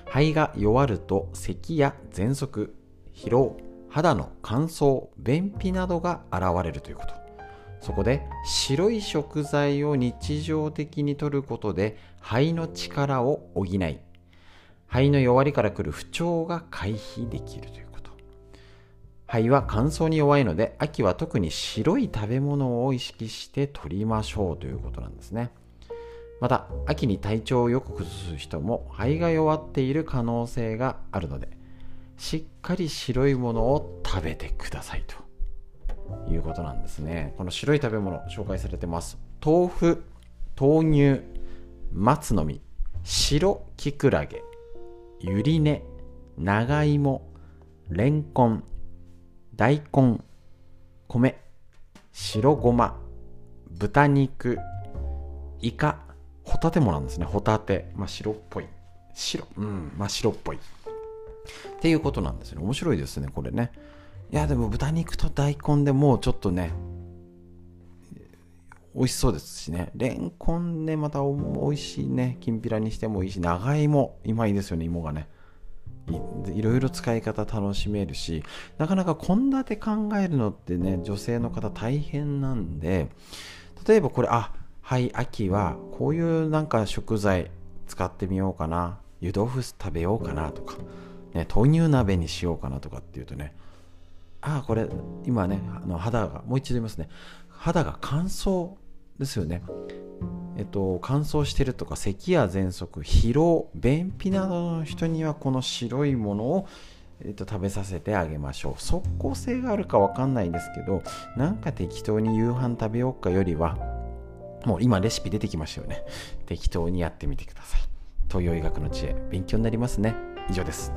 [SPEAKER 1] 肺が弱ると咳や喘息疲労肌の乾燥便秘などが現れるということ。そこで白い食材を日常的に摂ることで肺の力を補い肺の弱りから来る不調が回避できるということ。肺は乾燥に弱いので秋は特に白い食べ物を意識して取りましょうということなんですね。また秋に体調をよく崩す人も肺が弱っている可能性があるのでしっかり白いものを食べてくださいということなんですね。この白い食べ物紹介されてます。豆腐豆乳松の実白きくらげゆり根長芋レンコン大根、米、白ごま、豚肉、イカ、ホタテもなんですね。ホタテ。まあ、白っぽい。白。うん。まあ、白っぽい。っていうことなんですね。面白いですね、これね。いや、でも豚肉と大根でもうちょっとね、美味しそうですしね。レンコンね、また美味しいね。きんぴらにしてもいいし、長芋、今いいですよね、芋がね。いろいろ使い方楽しめるしなかなか献立考えるのってね女性の方大変なんで例えばこれあはい秋はこういうなんか食材使ってみようかな湯豆腐食べようかなとか、ね、豆乳鍋にしようかなとかっていうとねああこれ今ねあの肌がもう一度言いますね肌が乾燥ですよね。えっと、乾燥してるとか咳や喘息疲労便秘などの人にはこの白いものを、えっと、食べさせてあげましょう。即効性があるか分かんないんですけどなんか適当に夕飯食べようかよりはもう今レシピ出てきましたよね。適当にやってみてください。東洋医学の知恵勉強になりますね。以上です。